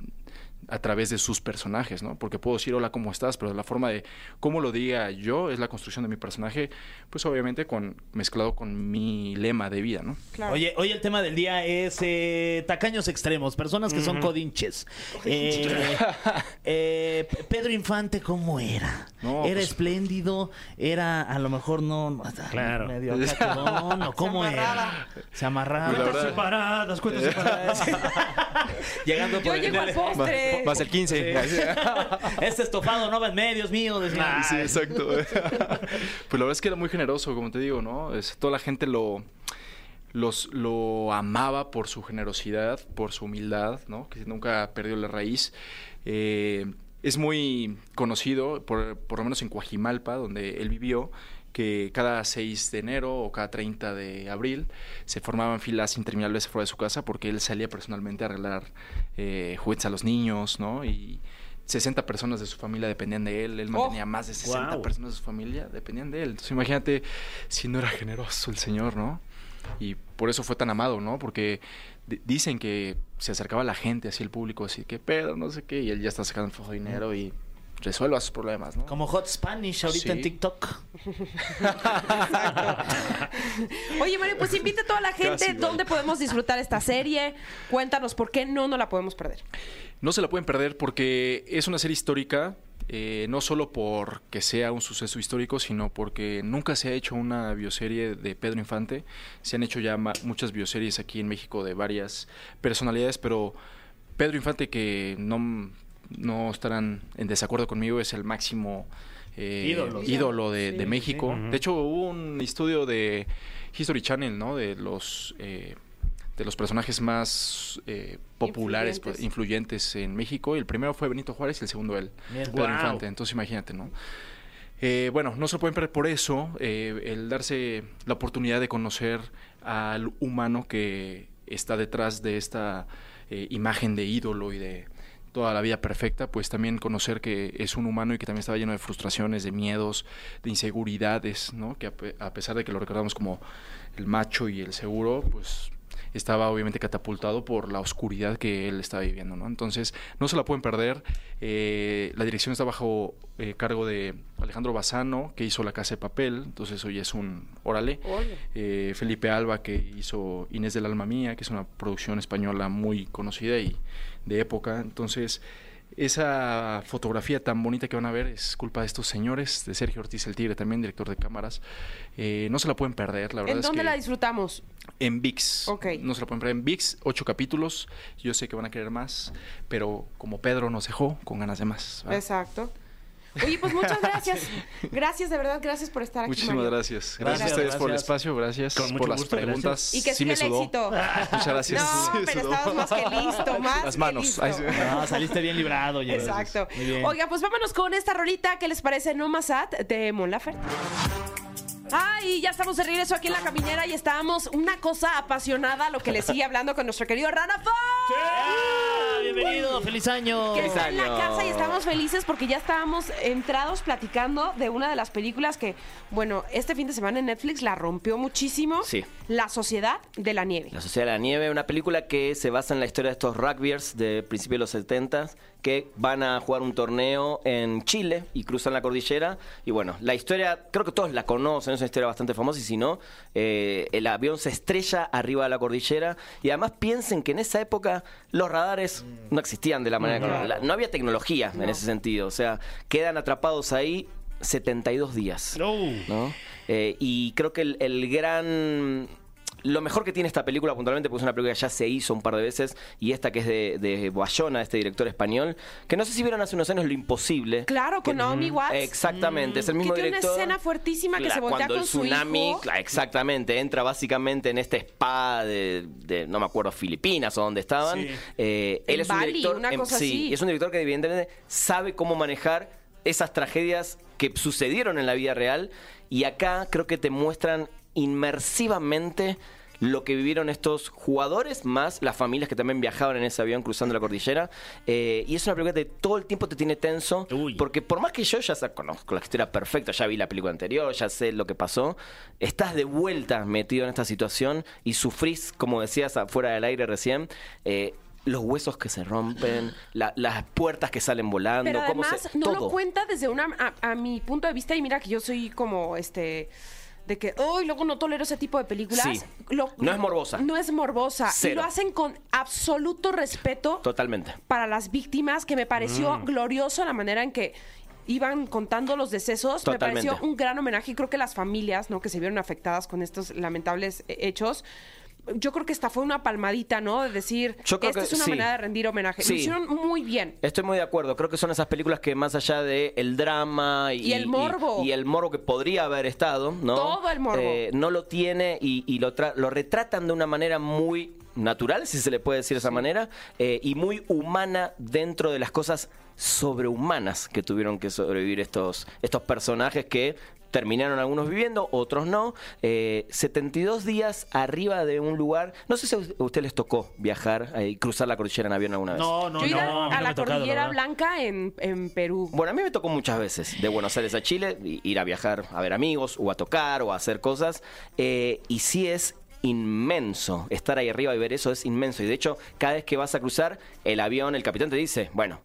a través de sus personajes, ¿no? Porque puedo decir hola, ¿cómo estás? Pero la forma de cómo lo diga yo es la construcción de mi personaje, pues obviamente con mezclado con mi lema de vida, ¿no? Claro. Oye, hoy el tema del día es eh, tacaños extremos, personas que son codinches. Eh, eh, Pedro Infante, ¿cómo era? No, ¿Era pues- espléndido? ¿Era a lo mejor no, no, Claro. medio cacodón, ¿o cómo Se era? amarraba. Se amarraba. Cuentas verdad- separadas, cuentas separadas. Llegando Yo por llego al postre. Más el 15. Este estofado no va en medios mío. decía. Sí, exacto. pues la verdad es que era muy generoso, como te digo, ¿no? Es, toda la gente lo, los, lo amaba por su generosidad, por su humildad, ¿no? Que nunca perdió la raíz. Eh, es muy conocido, por, por lo menos en Coajimalpa, donde él vivió, que cada 6 de enero o cada 30 de abril se formaban filas interminables fuera de su casa porque él salía personalmente a arreglar eh, juguetes a los niños, ¿no? Y 60 personas de su familia dependían de él, él mantenía más de 60 Guau. personas de su familia, dependían de él. Entonces imagínate si no era generoso el señor, ¿no? Y por eso fue tan amado, ¿no? Porque dicen que se acercaba a la gente, así el público, así, ¿qué pedo? No sé qué, y él ya está sacando flujo de dinero y resuelva sus problemas, ¿no? Como Hot Spanish ahorita Sí. en TikTok. Oye, Mario, pues invita a toda la gente Casi dónde podemos disfrutar esta serie. Cuéntanos por qué no no la podemos perder. No se la pueden perder porque es una serie histórica, eh, no solo porque sea un suceso histórico, sino porque nunca se ha hecho una bioserie de Pedro Infante. Se han hecho ya muchas bioseries aquí en México de varias personalidades, pero Pedro Infante, que no, no estarán en desacuerdo conmigo, es el máximo eh, Ídolo. ídolo de, Sí. de México. De hecho, hubo un estudio de History Channel, ¿no? De los... eh, de los personajes más eh, populares, pues, Influyentes. influyentes en México. Y el primero fue Benito Juárez y el segundo él, Bien. Pedro Wow. Infante. Entonces imagínate, ¿no? Eh, bueno, no se pueden perder por eso, eh, el darse la oportunidad de conocer al humano que está detrás de esta eh, imagen de ídolo y de toda la vida perfecta, pues también conocer que es un humano y que también estaba lleno de frustraciones, de miedos, de inseguridades, ¿no? Que a pesar de que lo recordamos como el macho y el seguro, pues estaba obviamente catapultado por la oscuridad que él estaba viviendo, ¿no? Entonces, no se la pueden perder. Eh, la dirección está bajo eh, cargo de Alejandro Bazano, que hizo La Casa de Papel, entonces hoy es un órale. Eh, Felipe Alba, que hizo Inés del Alma Mía, que es una producción española muy conocida y de época. Entonces, esa fotografía tan bonita que van a ver es culpa de estos señores, de Sergio Ortiz el Tigre, también director de cámaras. Eh, no se la pueden perder, la verdad ¿En es dónde que la disfrutamos? en VIX. Ok. No se la pueden perder en VIX, ocho capítulos. Yo sé que van a querer más, pero como Pedro nos dejó, con ganas de más. Exacto. Oye, pues muchas gracias. Gracias, de verdad, gracias por estar aquí. Muchísimas Mario. gracias. Gracias. Gracias, a ustedes por el espacio, gracias Con por las gusto, preguntas. Y que sí me el sudó. éxito. Muchas gracias. No, Sí me pero estabas más que listo, más Las que manos. listo. No, saliste bien librado. Jerry. Exacto. Muy bien. Oiga, pues vámonos con esta rolita. ¿Qué les parece? No más At de Mon Laferte. Ay, ya estamos de regreso aquí en la caminera y estábamos una cosa apasionada lo que le sigue hablando con nuestro querido Rana Fox. Bienvenido, feliz año. que está en la casa y estamos felices porque ya estábamos entrados platicando de una de las películas que, bueno, este fin de semana en Netflix la rompió muchísimo. Sí. La Sociedad de la Nieve. La Sociedad de la Nieve, una película que se basa en la historia de estos rugbyers de principios de los 70 que van a jugar un torneo en Chile y cruzan la cordillera. Y bueno, la historia, creo que todos la conocen, es una historia bastante famosa y si no, eh, el avión se estrella arriba de la cordillera y además piensen que en esa época los radares no existían de la manera que... la- No había tecnología en ese sentido, o sea, quedan atrapados ahí 72 días. No. ¿no? Eh, y creo que el, el gran... Lo mejor que tiene esta película puntualmente, porque es una película que ya se hizo un par de veces, y esta que es de, de Bayona, este director español, que no sé si vieron hace unos años Lo Imposible. Claro, con Naomi Watts. Exactamente, es el mismo que tiene director. una escena fuertísima que Cla- se voltea cuando con el su tsunami, hijo. cla- exactamente, entra básicamente en este spa de, de, no me acuerdo, Filipinas o donde estaban. Sí. Eh, él En es un Bali, director, una em, cosa sí, así. es un director que evidentemente sabe cómo manejar esas tragedias que sucedieron en la vida real y acá creo que te muestran inmersivamente lo que vivieron estos jugadores más las familias que también viajaban en ese avión cruzando la cordillera Eh, y es una película que todo el tiempo te tiene tenso Uy. porque por más que yo ya conozco la historia perfecta ya vi la película anterior ya sé lo que pasó estás de vuelta metido en esta situación y sufrís como decías afuera del aire recién eh, los huesos que se rompen, la- las puertas que salen volando, Pero cómo además se, no todo. lo cuenta desde una a, a mi punto de vista y mira que yo soy como este de que hoy luego no tolero ese tipo de películas. Sí. No es morbosa. No es morbosa. Cero. Y lo hacen con absoluto respeto Totalmente. para las víctimas, que me pareció Mm. glorioso la manera en que iban contando los decesos. Totalmente. Me pareció un gran homenaje y creo que las familias, ¿no? Que se vieron afectadas con estos lamentables eh, hechos. Yo creo que esta fue una palmadita, ¿no? De decir, Yo creo esta que es una sí. manera de rendir homenaje. Lo Sí. hicieron muy bien. Estoy muy de acuerdo. Creo que son esas películas que más allá de el drama y, Y el morbo. y, el morbo que podría haber estado, ¿no? Todo el morbo. Eh, no lo tiene y, y lo, tra- lo retratan de una manera muy natural, si se le puede decir de esa manera, eh, y muy humana dentro de las cosas sobrehumanas que tuvieron que sobrevivir estos, estos personajes que terminaron algunos viviendo, otros no. Eh, 72 días arriba de un lugar. No sé si a usted les tocó viajar eh, y cruzar la cordillera en avión alguna vez. No, no, Yo no. a, la tocado, Cordillera. Blanca en, en Perú. Bueno, a mí me tocó muchas veces, de Buenos Aires a Chile, ir a viajar a ver amigos, o a tocar, o a hacer cosas. eh, y sí es inmenso. Estar ahí arriba y ver eso es inmenso. Y de hecho, cada vez que vas a cruzar, el avión, el capitán te dice, bueno,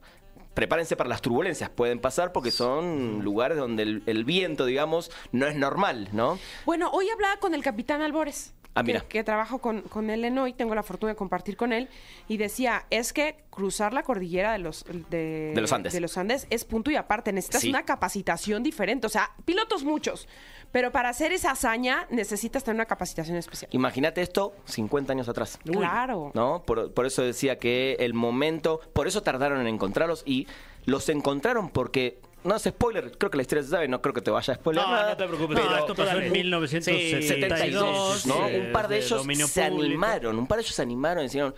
prepárense para las turbulencias. Pueden pasar porque son lugares donde el, el viento, digamos, no es normal, ¿no? Bueno, hoy hablaba con el capitán Albores. Ah, mira. Que, que trabajo con, con él en hoy, tengo la fortuna de compartir con él. Y decía, es que cruzar la cordillera de los, de, De los Andes. de los Andes es punto y aparte. Necesitas Sí. una capacitación diferente. O sea, pilotos muchos. Pero para hacer esa hazaña necesitas tener una capacitación especial. Imagínate esto 50 años atrás. Claro. ¿no? Por, por eso decía que el momento, por eso tardaron en encontrarlos y los encontraron porque, no es spoiler, creo que la historia se sabe, no creo que te vaya a spoiler No, nada. no te preocupes. No, pero- esto pasó en Sí, 1972. ¿no? eh, un par de de ellos se público. animaron, un par de ellos se animaron y dijeron,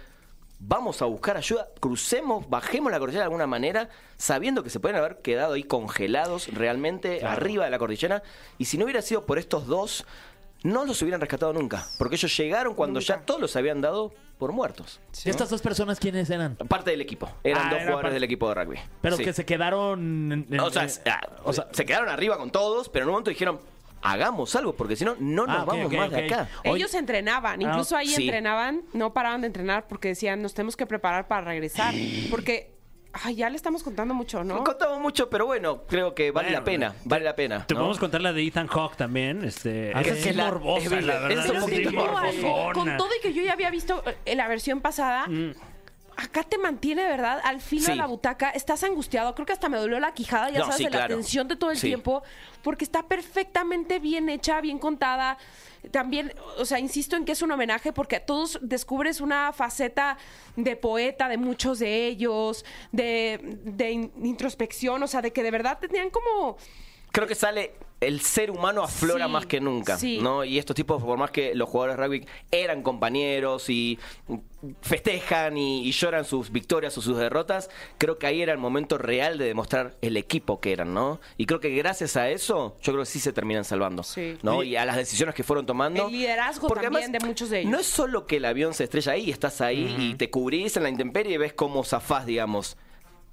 vamos a buscar ayuda, crucemos, bajemos la cordillera de alguna manera, sabiendo que se pueden haber quedado ahí congelados realmente arriba de la cordillera, y si no hubiera sido por estos dos, no los hubieran rescatado nunca, porque ellos llegaron cuando ya todos los habían dado por muertos. ¿Estas dos personas quiénes eran? Parte del equipo, eran Ah, dos era jugadores parte- del equipo de rugby. Pero Sí. que se quedaron... en- en- O sea, en- ah, o sea, se quedaron arriba con todos, pero en un momento dijeron, hagamos algo, porque si no, no nos Ah, ok, vamos ok, más ok. de acá. Ellos entrenaban, incluso ahí sí. entrenaban, no paraban de entrenar porque decían, nos tenemos que preparar para regresar. Porque, ay, ya le estamos contando mucho, ¿no? No contamos mucho, pero bueno, creo que vale Bueno, la pena, vale la pena. Te ¿no? podemos contar la de Ethan Hawke también. Este, Ah, esa que es la- morbosa, es la verdad. es un Pero poquito sí, igual, morbosona. con todo y que yo ya había visto eh, la versión pasada, acá te mantiene, ¿verdad? Al filo Sí. de la butaca, estás angustiado. Creo que hasta me dolió la quijada, ya No, sabes, sí, de la tensión de todo el Sí. tiempo, porque está perfectamente bien hecha, bien contada. También, o sea, insisto en que es un homenaje porque a todos descubres una faceta de poeta de muchos de ellos, de, de in- introspección, o sea, de que de verdad tenían como... Creo que sale el ser humano aflora Sí, más que nunca, sí. ¿no? Y estos tipos, por más que los jugadores de rugby eran compañeros y festejan y, y lloran sus victorias o sus derrotas, creo que ahí era el momento real de demostrar el equipo que eran, ¿no? Y creo que gracias a eso, yo creo que sí se terminan salvando, Sí. ¿no? Y a las decisiones que fueron tomando. El liderazgo Porque también de muchos de ellos. No es solo que el avión se estrella ahí, estás ahí y te cubrís en la intemperie y ves cómo zafás, digamos.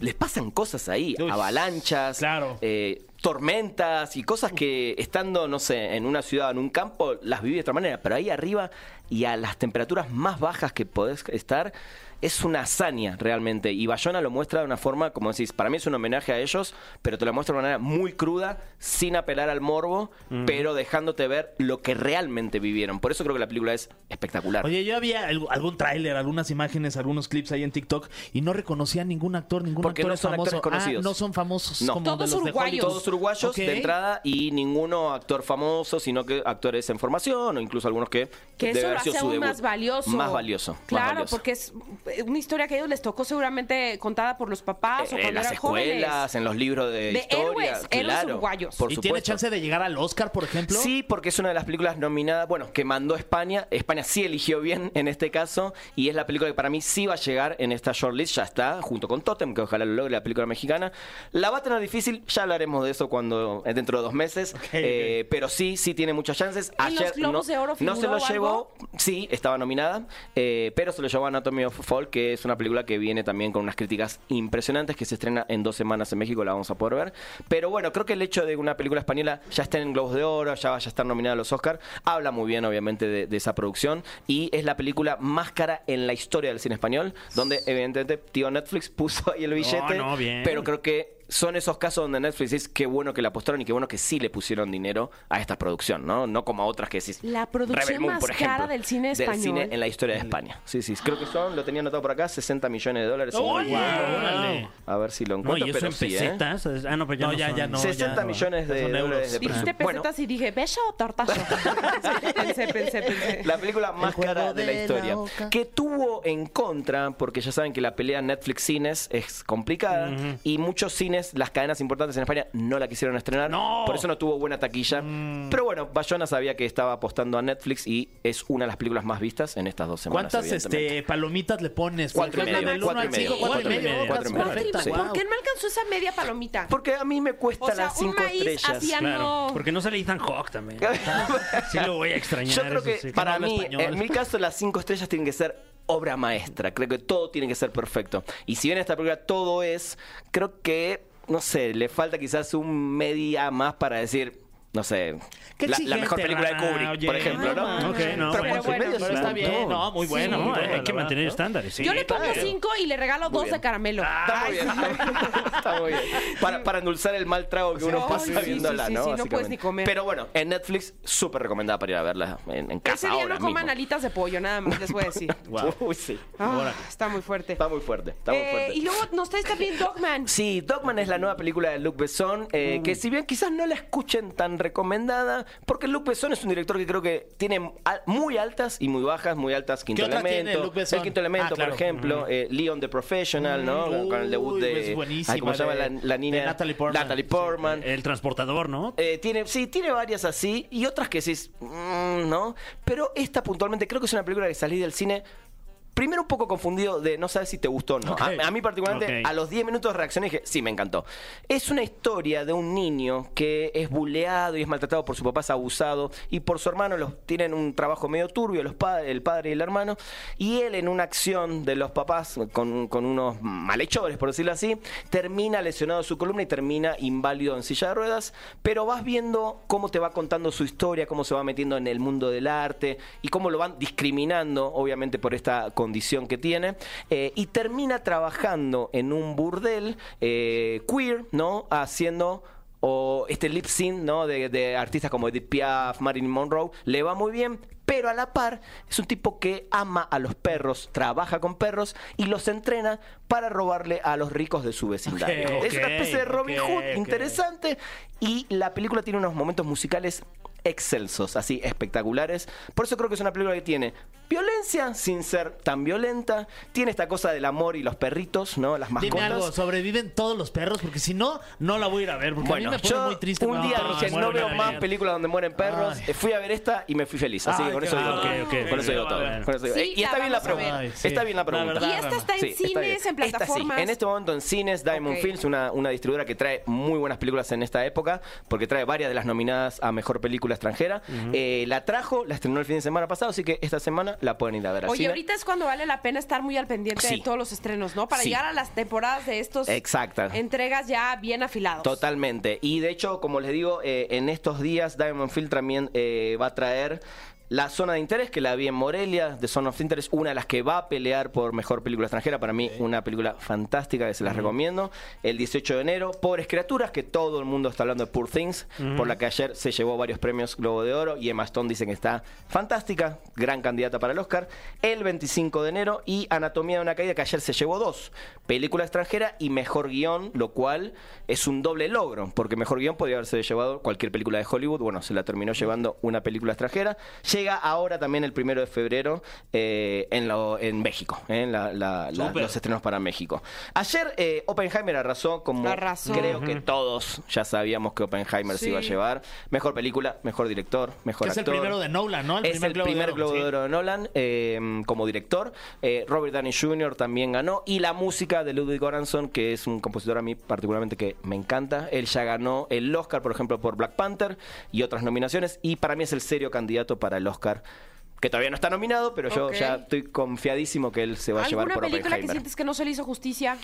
Les pasan cosas ahí, Uy, avalanchas, claro. eh, tormentas y cosas que estando, no sé, en una ciudad, en un campo, las viví de otra manera, pero ahí arriba y a las temperaturas más bajas que podés estar, es una hazaña realmente. Y Bayona lo muestra de una forma, como decís, para mí es un homenaje a ellos, pero te lo muestra de una manera muy cruda, sin apelar al morbo, pero dejándote ver lo que realmente vivieron. Por eso creo que la película es espectacular. Oye, yo había alg- algún tráiler, algunas imágenes, algunos clips ahí en TikTok y no reconocía a ningún actor, ningún Porque actor no son famoso. actores conocidos. Ah, no son famosos No. como Todos de los de uruguayos. Hollywood. Todos uruguayos de entrada y ninguno actor famoso, sino que actores en formación o incluso algunos que que debe eso lo hace aún debut. más valioso. Más valioso. más Claro, valioso. porque es una historia que a ellos les tocó seguramente contada por los papás o en cuando las eran escuelas, jóvenes. en los libros de, De historia. héroes, héroes claro, uruguayos. Por ¿Y supuesto. tiene chance de llegar al Oscar, por ejemplo? Sí, porque es una de las películas nominadas, bueno, que mandó España. España sí eligió bien en este caso y es la película que para mí sí va a llegar en esta shortlist, ya está, junto con Totem, que ojalá lo logre la película mexicana. La va a tener difícil, ya hablaremos de eso cuando eh, dentro de dos meses, eh, pero sí, sí tiene muchas chances. ¿En los Globos no, de Oro no se lo llevó, sí, estaba nominada, eh, pero se lo llevó Anatomy of a Que es una película que viene también con unas críticas impresionantes, que se estrena en dos semanas en México, la vamos a poder ver. Pero bueno, creo que el hecho de una película española ya esté en Globos de Oro, ya vaya a estar nominada a los Oscar, habla muy bien, obviamente, de, de esa producción. Y es la película más cara en la historia del cine español, donde evidentemente tío Netflix puso ahí el billete. no, bien. Pero creo que son esos casos donde Netflix dice qué bueno que le apostaron y qué bueno que sí le pusieron dinero a esta producción, ¿no? No como a otras que decís. La producción Rebel Moon, más por ejemplo, cara del cine español. cine en la historia de España. Sí, sí. Creo que son, lo tenía anotado por acá, 60 millones de dólares. no equivoco. órale. A ver si lo No, encuentro, y eso pero en sí, ¿eh? pesetas. Ah, no, pero ya No, no, ya- no. 60 ya, millones de euros. dólares de Dijiste Bueno, pesetas y dije, ¿beso o tortazo? pensé, pensé, pensé. La película más cara de la de la historia. oca. que tuvo en contra, porque ya saben que la pelea Netflix-cines es complicada, y muchos cines, las cadenas importantes en España, no la quisieron estrenar. No. Por eso no tuvo buena taquilla. Pero bueno, Bayona sabía que estaba apostando a Netflix y es una de las películas más vistas en estas dos semanas. ¿Cuántas este, palomitas le pones? Por Cuatro y medio, cuatro y cuatro y. ¿Por qué no alcanzó esa media palomita? Porque a mí me cuesta O sea, las un cinco maíz estrellas. hacía Claro, no... porque no sale Ethan Hawke también. Sí lo voy a extrañar. Yo creo que sí. para mí, español. en mi caso, las cinco estrellas tienen que ser obra maestra. Creo que todo tiene que ser perfecto. Y si bien esta película todo es, creo que, no sé, le falta quizás un media más para decir. No sé, Qué la, la mejor película de Kubrick, oye. por ejemplo, ¿no? Ay, Ok, no, pero bueno. Pero está bien, no, muy bueno. No, muy hay bueno, que mantener verdad. estándares. sí. Yo le pongo claro. cinco y le regalo dos bien. de caramelo. Está muy bien. Está muy bien. Para, para endulzar el mal trago que uno pasa sí, sí, viéndola, sí, ¿no? sí, no puedes ni comer. Pero bueno, en Netflix, súper recomendada para ir a verla en, en casa Ese día ahora no coman mismo. alitas de pollo, nada más les voy a decir. Uy, sí. Ah, está muy fuerte. Está muy fuerte, está muy Eh, fuerte. y luego nos traes también Dogman. Sí, Dogman es la nueva película de Luc Besson, eh, que si bien quizás no la escuchen tan recomendada, porque Luc Besson es un director que creo que tiene al- muy altas y muy bajas, muy altas Quinto Elemento, el Quinto Elemento, Ah, claro. por ejemplo, eh, Leon the Professional, ¿no? Mm, Con el debut de ay, ¿cómo se llama la, la niña? Natalie Portman. Natalie Portman. El transportador, ¿no? Eh, tiene, sí, tiene varias así y otras que decís, mm, ¿no? Pero esta puntualmente creo que es una película que salí del cine primero un poco confundido de no sabes si te gustó o no. A, a mí particularmente, a los 10 minutos reaccioné y dije, sí, me encantó. Es una historia de un niño que es buleado y es maltratado por su papá, es abusado, y por su hermano los tienen un trabajo medio turbio, los pa- el padre y el hermano, y él en una acción de los papás con, con unos malhechores, por decirlo así, termina lesionado su columna y termina inválido en silla de ruedas, pero vas viendo cómo te va contando su historia, cómo se va metiendo en el mundo del arte y cómo lo van discriminando, obviamente por esta condición que tiene, eh, y termina trabajando en un burdel eh, queer, ¿no? Haciendo o este lip sync ¿no? de, de artistas como Edith Piaf, Marilyn Monroe, le va muy bien, pero a la par es un tipo que ama a los perros, trabaja con perros y los entrena para robarle a los ricos de su vecindario. Es una especie de Robin Hood interesante y la película tiene unos momentos musicales excelsos, así espectaculares. Por eso creo que es una película que tiene violencia sin ser tan violenta, tiene esta cosa del amor y los perritos, ¿no? Las mascotas. Dime algo, ¿sobreviven todos los perros? Porque si no, no la voy a ir a ver. Porque a Bueno, mí me pone yo muy triste. un día dije, mueren no veo más vida". películas donde mueren perros. Ay. Eh, Fui a ver esta y me fui feliz. Así que con eso digo todo. Con eso digo todo. y está bien la pregunta. Está bien la pregunta. Y esta está en cines, en Esta sí. plataformas. En este momento en cines, Diamond. Films, una, una distribuidora que trae muy buenas películas en esta época, porque trae varias de las nominadas a Mejor Película Extranjera. Eh, la trajo, la estrenó el fin de semana pasado, así que esta semana la pueden ir a ver al Oye, cine. ahorita es cuando vale la pena estar muy al pendiente Sí. de todos los estrenos, ¿no? Para Sí. llegar a las temporadas de estos Exacta. entregas ya bien afilados. Totalmente. Y de hecho, como les digo, eh, en estos días Diamond Field también eh, va a traer la zona de interés, que la vi en Morelia, The Zone of Interest, una de las que va a pelear por mejor película extranjera. Para mí, una película fantástica que se las recomiendo. El 18 de enero, Pobres Criaturas, que todo el mundo está hablando de Poor Things, por la que ayer se llevó varios premios Globo de Oro y Emma Stone dicen que está fantástica, gran candidata para el Oscar. El 25 de enero y Anatomía de una caída, que ayer se llevó dos, película extranjera y mejor guion, lo cual es un doble logro, porque mejor guion podría haberse llevado cualquier película de Hollywood, bueno, se la terminó llevando una película extranjera. Llega ahora también el primero de febrero eh, en, lo- en México, eh, en la- la- los estrenos para México. Ayer eh, Oppenheimer arrasó como Arrasó. creo que todos ya sabíamos que Oppenheimer se iba a llevar. Mejor película, mejor director, mejor Que es el actor. primero de Nolan, ¿no? El es primer el Globo de primer Oro, Globo de Oro de Nolan eh, como director. Eh, Robert Downey Jr. también ganó. Y la música de Ludwig Göransson, que es un compositor a mí particularmente que me encanta. Él ya ganó el Oscar, por ejemplo, por Black Panther y otras nominaciones. Y para mí es el serio candidato para el Oscar. Que todavía no está nominado, pero yo Ok. ya estoy confiadísimo que él se va a llevar ¿Alguna por película que Oppenheimer. sientes que no se le hizo justicia?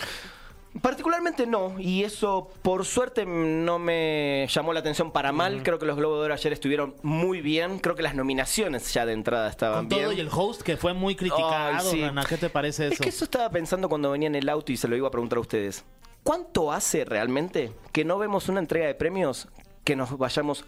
Particularmente no, y eso por suerte no me llamó la atención para mal. Creo que los Globos de Oro ayer estuvieron muy bien. Creo que las nominaciones ya de entrada estaban Con todo bien. y el host que fue muy criticado, Ay, sí. Rana, ¿Qué te parece Es eso? que eso estaba pensando cuando venía en el auto y se lo iba a preguntar a ustedes. ¿Cuánto hace realmente que no vemos una entrega de premios que nos vayamos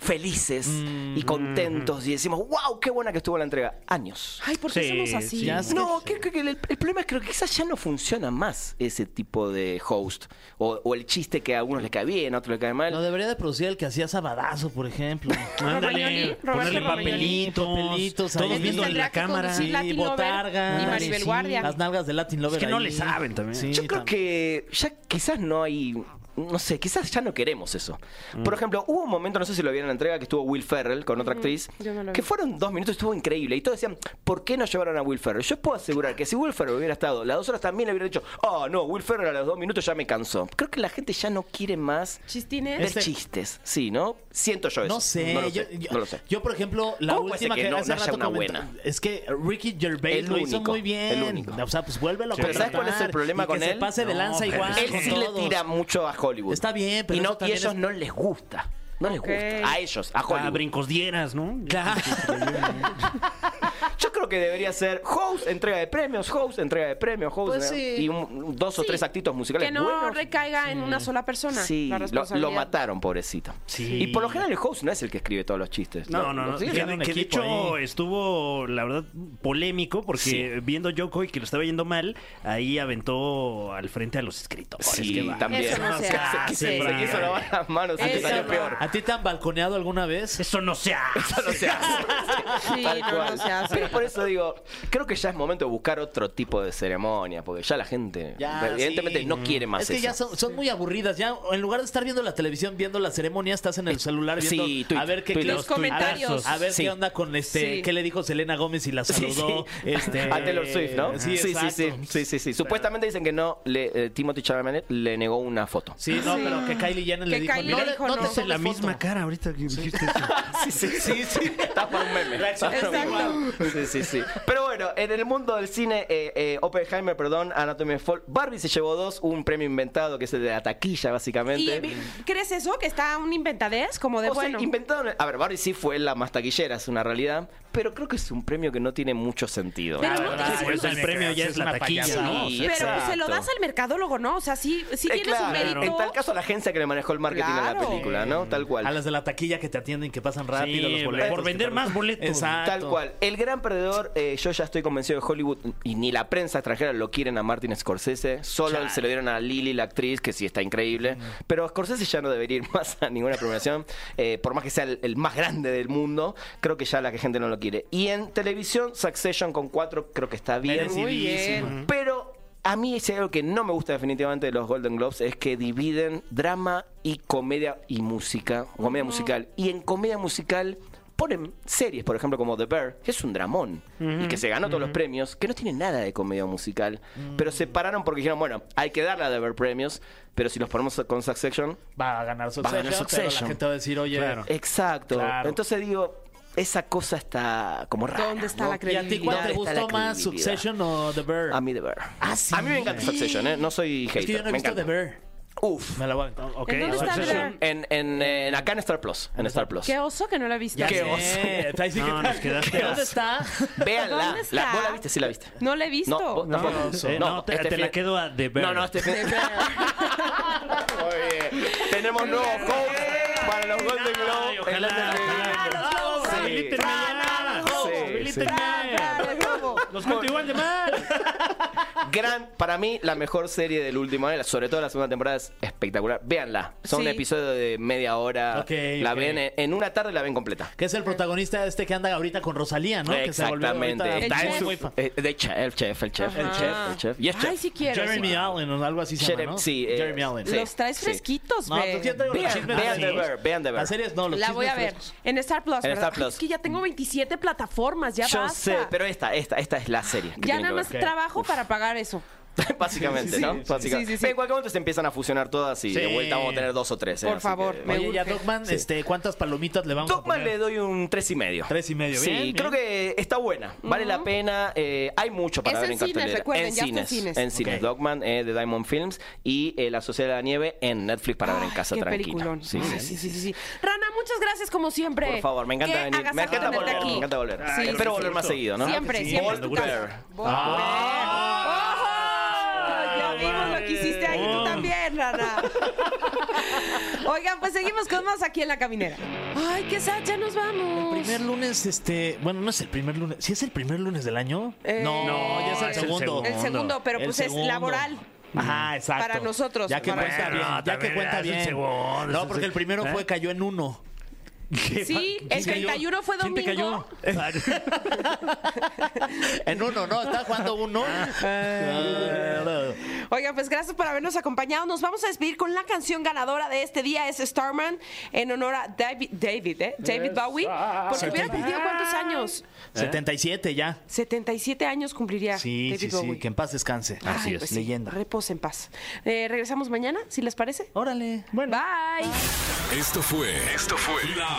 felices Mm, y contentos y decimos, wow, qué buena que estuvo la entrega? Años. Ay, ¿por qué Sí, somos así? sí. No, que- que- que el, el problema es que quizás ya no funciona más ese tipo de host. O, o el chiste que a algunos le cae bien, a otros le cae mal. Lo debería de producir el que hacía Sabadazo, por ejemplo. Ándale, ponerle papelitos, Papelitos todos viendo en la cámara. Latin botargas, y Maribel Guardia. Las nalgas de Latin Lover Es que no le saben también. Sí, Yo creo que ya quizás no hay. No sé, quizás ya no queremos eso. Mm. Por ejemplo, hubo un momento, no sé si lo vieron en la entrega, que estuvo Will Ferrell con otra actriz. yo no lo vi. que fueron dos minutos, estuvo increíble. Y todos decían, ¿por qué no llevaron a Will Ferrell? Yo puedo asegurar que si Will Ferrell hubiera estado las dos horas también le hubiera dicho, oh no, Will Ferrell a los dos minutos ya me cansó. Creo que la gente ya no quiere más ¿Chistines? ver chistes. Sí, ¿no? Siento yo eso. No sé, No lo yo, sé. yo- no lo sé. yo, por ejemplo, la ¿Cómo puede ser última que que, no- hace no haya rato una buena? es que Ricky Gervais El lo hizo único, muy bien. el único. O sea, pues vuélvelo a Pero ¿sabes cuál es el problema y con que se él? pase de No, lanza igual. Él sí le tira mucho a Hollywood. Está bien, pero y, no, eso y ellos es- no les gusta. No les gusta. A ellos, a A Hollywood. brincos dieras, ¿no? Claro. Yo creo que debería ser host, entrega de premios, host, entrega de premios, host. Pues sí. Y un- dos o Sí. tres actitos musicales Que no buenos. recaiga en una sola persona. Sí, la lo, responsabilidad. lo mataron, pobrecito. Sí. Y por lo general el host no es el que escribe todos los chistes. No, no, no. Que, que de hecho ahí. estuvo, la verdad, polémico porque Sí. viendo Yoko y que lo estaba yendo mal, ahí aventó al frente a los escritores. Sí, va. también. Eso no se Se- hace. las manos. ¿A ti te han balconeado alguna vez? Eso no se hace. Eso no se hace. Sí, no se hace. por eso digo, creo que ya es momento de buscar otro tipo de ceremonia, porque ya la gente Ya, evidentemente sí. no quiere más Es que eso. ya son, son muy aburridas. Ya en lugar de estar viendo la televisión, viendo la ceremonia, estás en el celular viendo Sí, tuit- a ver qué Twitter. Los comentarios. A ver Sí. qué onda con este, Sí. qué le dijo Selena Gómez y la Sí, saludó. sí. Este, a Taylor Swift, ¿no? Sí, sí, sí, sí, sí, sí, sí. Supuestamente dicen que no, le, eh, Timothy Chalamet le negó una foto. Sí, no, Sí. pero que Kylie Jenner le Que dijo, Kylie no, le le- dijo no no. te Es la misma cara ahorita que dijiste eso. sí, sí, sí, sí. Está para un meme. Exacto. Sí, sí, sí. Pero bueno, en el mundo del cine, eh, eh, Oppenheimer, perdón, Anatomy of Fall, Barbie se llevó dos, un premio inventado que es el de la taquilla, ¿Y básicamente. eh, crees eso? ¿Que está un inventadez? Como de O sea, bueno. inventado. A ver, Barbie sí fue la más taquillera, es una realidad, pero creo que es un premio que no tiene mucho sentido. Pero no Pues el premio ya es la taquilla, ¿no? Sí, Pero exacto. se lo das al mercadólogo, ¿no? O sea, sí, sí Eh, tiene su claro, mérito. En tal caso, a la agencia que le manejó el marketing a la Claro. película, ¿no? Tal cual. A las de la taquilla que te atienden, que pasan rápido Sí, los boletos. por vender más boletos. Exacto. Tal cual. El gran perdedor, eh, yo ya estoy convencido de Hollywood y ni la prensa extranjera lo quieren a Martin Scorsese. Solo se lo dieron a Lily, la actriz, que sí está increíble. Pero Scorsese ya no debería ir más a ninguna premiación. eh, por más que sea el, el más grande del mundo, creo que ya la gente no lo quiere. Y en televisión, Succession con cuatro creo que está bien. Muy bien. Pero a mí si hay algo que no me gusta definitivamente de los Golden Globes es que dividen drama y comedia y música, o comedia musical. Y en comedia musical ponen series, por ejemplo, como The Bear, que es un dramón y que se ganó todos los premios, que no tiene nada de comedia musical, pero se pararon porque dijeron, bueno, hay que darle a The Bear premios, pero si los ponemos con Succession, Va a ganar Va a Succession, ganar pero Succession. la gente va a decir, oye, Claro. exacto. Claro. Entonces digo, esa cosa está como rara. ¿Dónde está ¿no? la ¿y a ti credibilidad? cuál te ¿Dónde está la gustó más, credibilidad? Succession o The Bear? A mí The Bear. Ah, sí. A mí me encanta Succession, ¿eh? No soy hater. Es que yo no he me visto encanta. The Bear. Uf. Me la voy a... Ok, ¿En dónde está Succession. En, en, en- acá en Star Plus. En Star Plus. Qué oso que no la he visto. Qué sé. Ahí sí que- No, nos quedaste ¿Dónde está? Véanla. ¿Dónde está? La, ¿Vos la viste? Sí la viste. No la he visto. No, vos No, tampoco. eh, no, te, este te la fin- quedo a The Bear. No, no, este fin... Bien. Tenemos nuevo host para los Golden Ay, Globes. ojalá, ojalá. Globe. Vamos, Sí. habilítenme ya. Sí, Habilítenme. Los cuento igual de mal. Gran, para mí, la mejor serie del último año, sobre todo la segunda temporada, es espectacular. Véanla. Son Sí. episodios de media hora. Ok, la ok. ven en, en una tarde la ven completa. Que es el protagonista este que anda ahorita con Rosalía, ¿no? Que se volvió Exactamente. ahorita- Está en chef. su- eh, de chef, el chef, el chef, el Ajá. chef, el chef. Y es Ay, chef. sí quiero. Jeremy sí. Allen o algo así se llama, Jeremy- ¿no? sí, eh, Jeremy Allen. sí. Los traes Sí. fresquitos, No, ve. pues yo traigo los Vean, chismes vean así. The Bear, vean The Bear. Las series no, los La voy a chismes ver. frescos. En Star Plus. En ¿verdad? Star Plus. Ay, es que ya tengo 27 plataformas, ya Yo basta. sé, pero esta, esta, esta es la serie. Ya nada más trabajo para pagar eso. Básicamente, ¿no? Básicamente. Sí, sí, sí. En cualquier momento se empiezan a fusionar todas y de Sí. vuelta vamos a tener dos o tres. ¿eh? Por Así favor, que- me Oye, urge. Dogman, Sí. este, ¿cuántas palomitas le vamos a Dogman poner? le doy un tres y medio. Tres y medio, Sí, bien, bien. creo que está buena. Vale la pena. eh, hay mucho para Es ver en en cines, cartelera. recuerden, en ya está en cines. cines. En cines. Ok. Dogman eh, de Diamond Films y eh, La Sociedad de la Nieve en Netflix para ver en Ay, casa qué tranquila. peliculón. Sí, sí, sí, sí, sí, sí. Rana, muchas gracias como siempre. Por favor, me encanta venir. Me agasajo encanta tenerte volver. aquí. Me encanta volver. Sí, Espero sí, volver sí. más seguido, ¿no? Siempre, sí, siempre. tu casa. ¡Ojo! Ya vimos lo que hiciste ahí tú también, Rana. Oigan, pues seguimos con más aquí en La Caminera. Ay, qué sad, ya nos vamos. Primer lunes, este, bueno, no es el primer lunes. ¿Sí es el primer lunes del año? Eh, no, ya es el el segundo. segundo. El segundo, pero El pues segundo. es laboral. Ajá, exacto. Para nosotros, Ya que para cuenta bien, No, ya que cuenta el bien. segundo, no, porque el- el primero ¿Eh? fue cayó en uno. Sí, el 31 fue ¿Quién te domingo. cayó? En uno, no, está jugando uno. Oigan, pues gracias por habernos acompañado. Nos vamos a despedir con la canción ganadora de este día, es Starman, en honor a David, David, ¿eh? David Bowie. Porque hubiera cumplido cuántos años? 77 ya. 77 años cumpliría Sí, David sí, sí, que en paz descanse. Ay, pues sí, leyenda. Repose en paz. Eh, regresamos mañana, si les parece. Órale. Bye. Esto fue. Esto fue.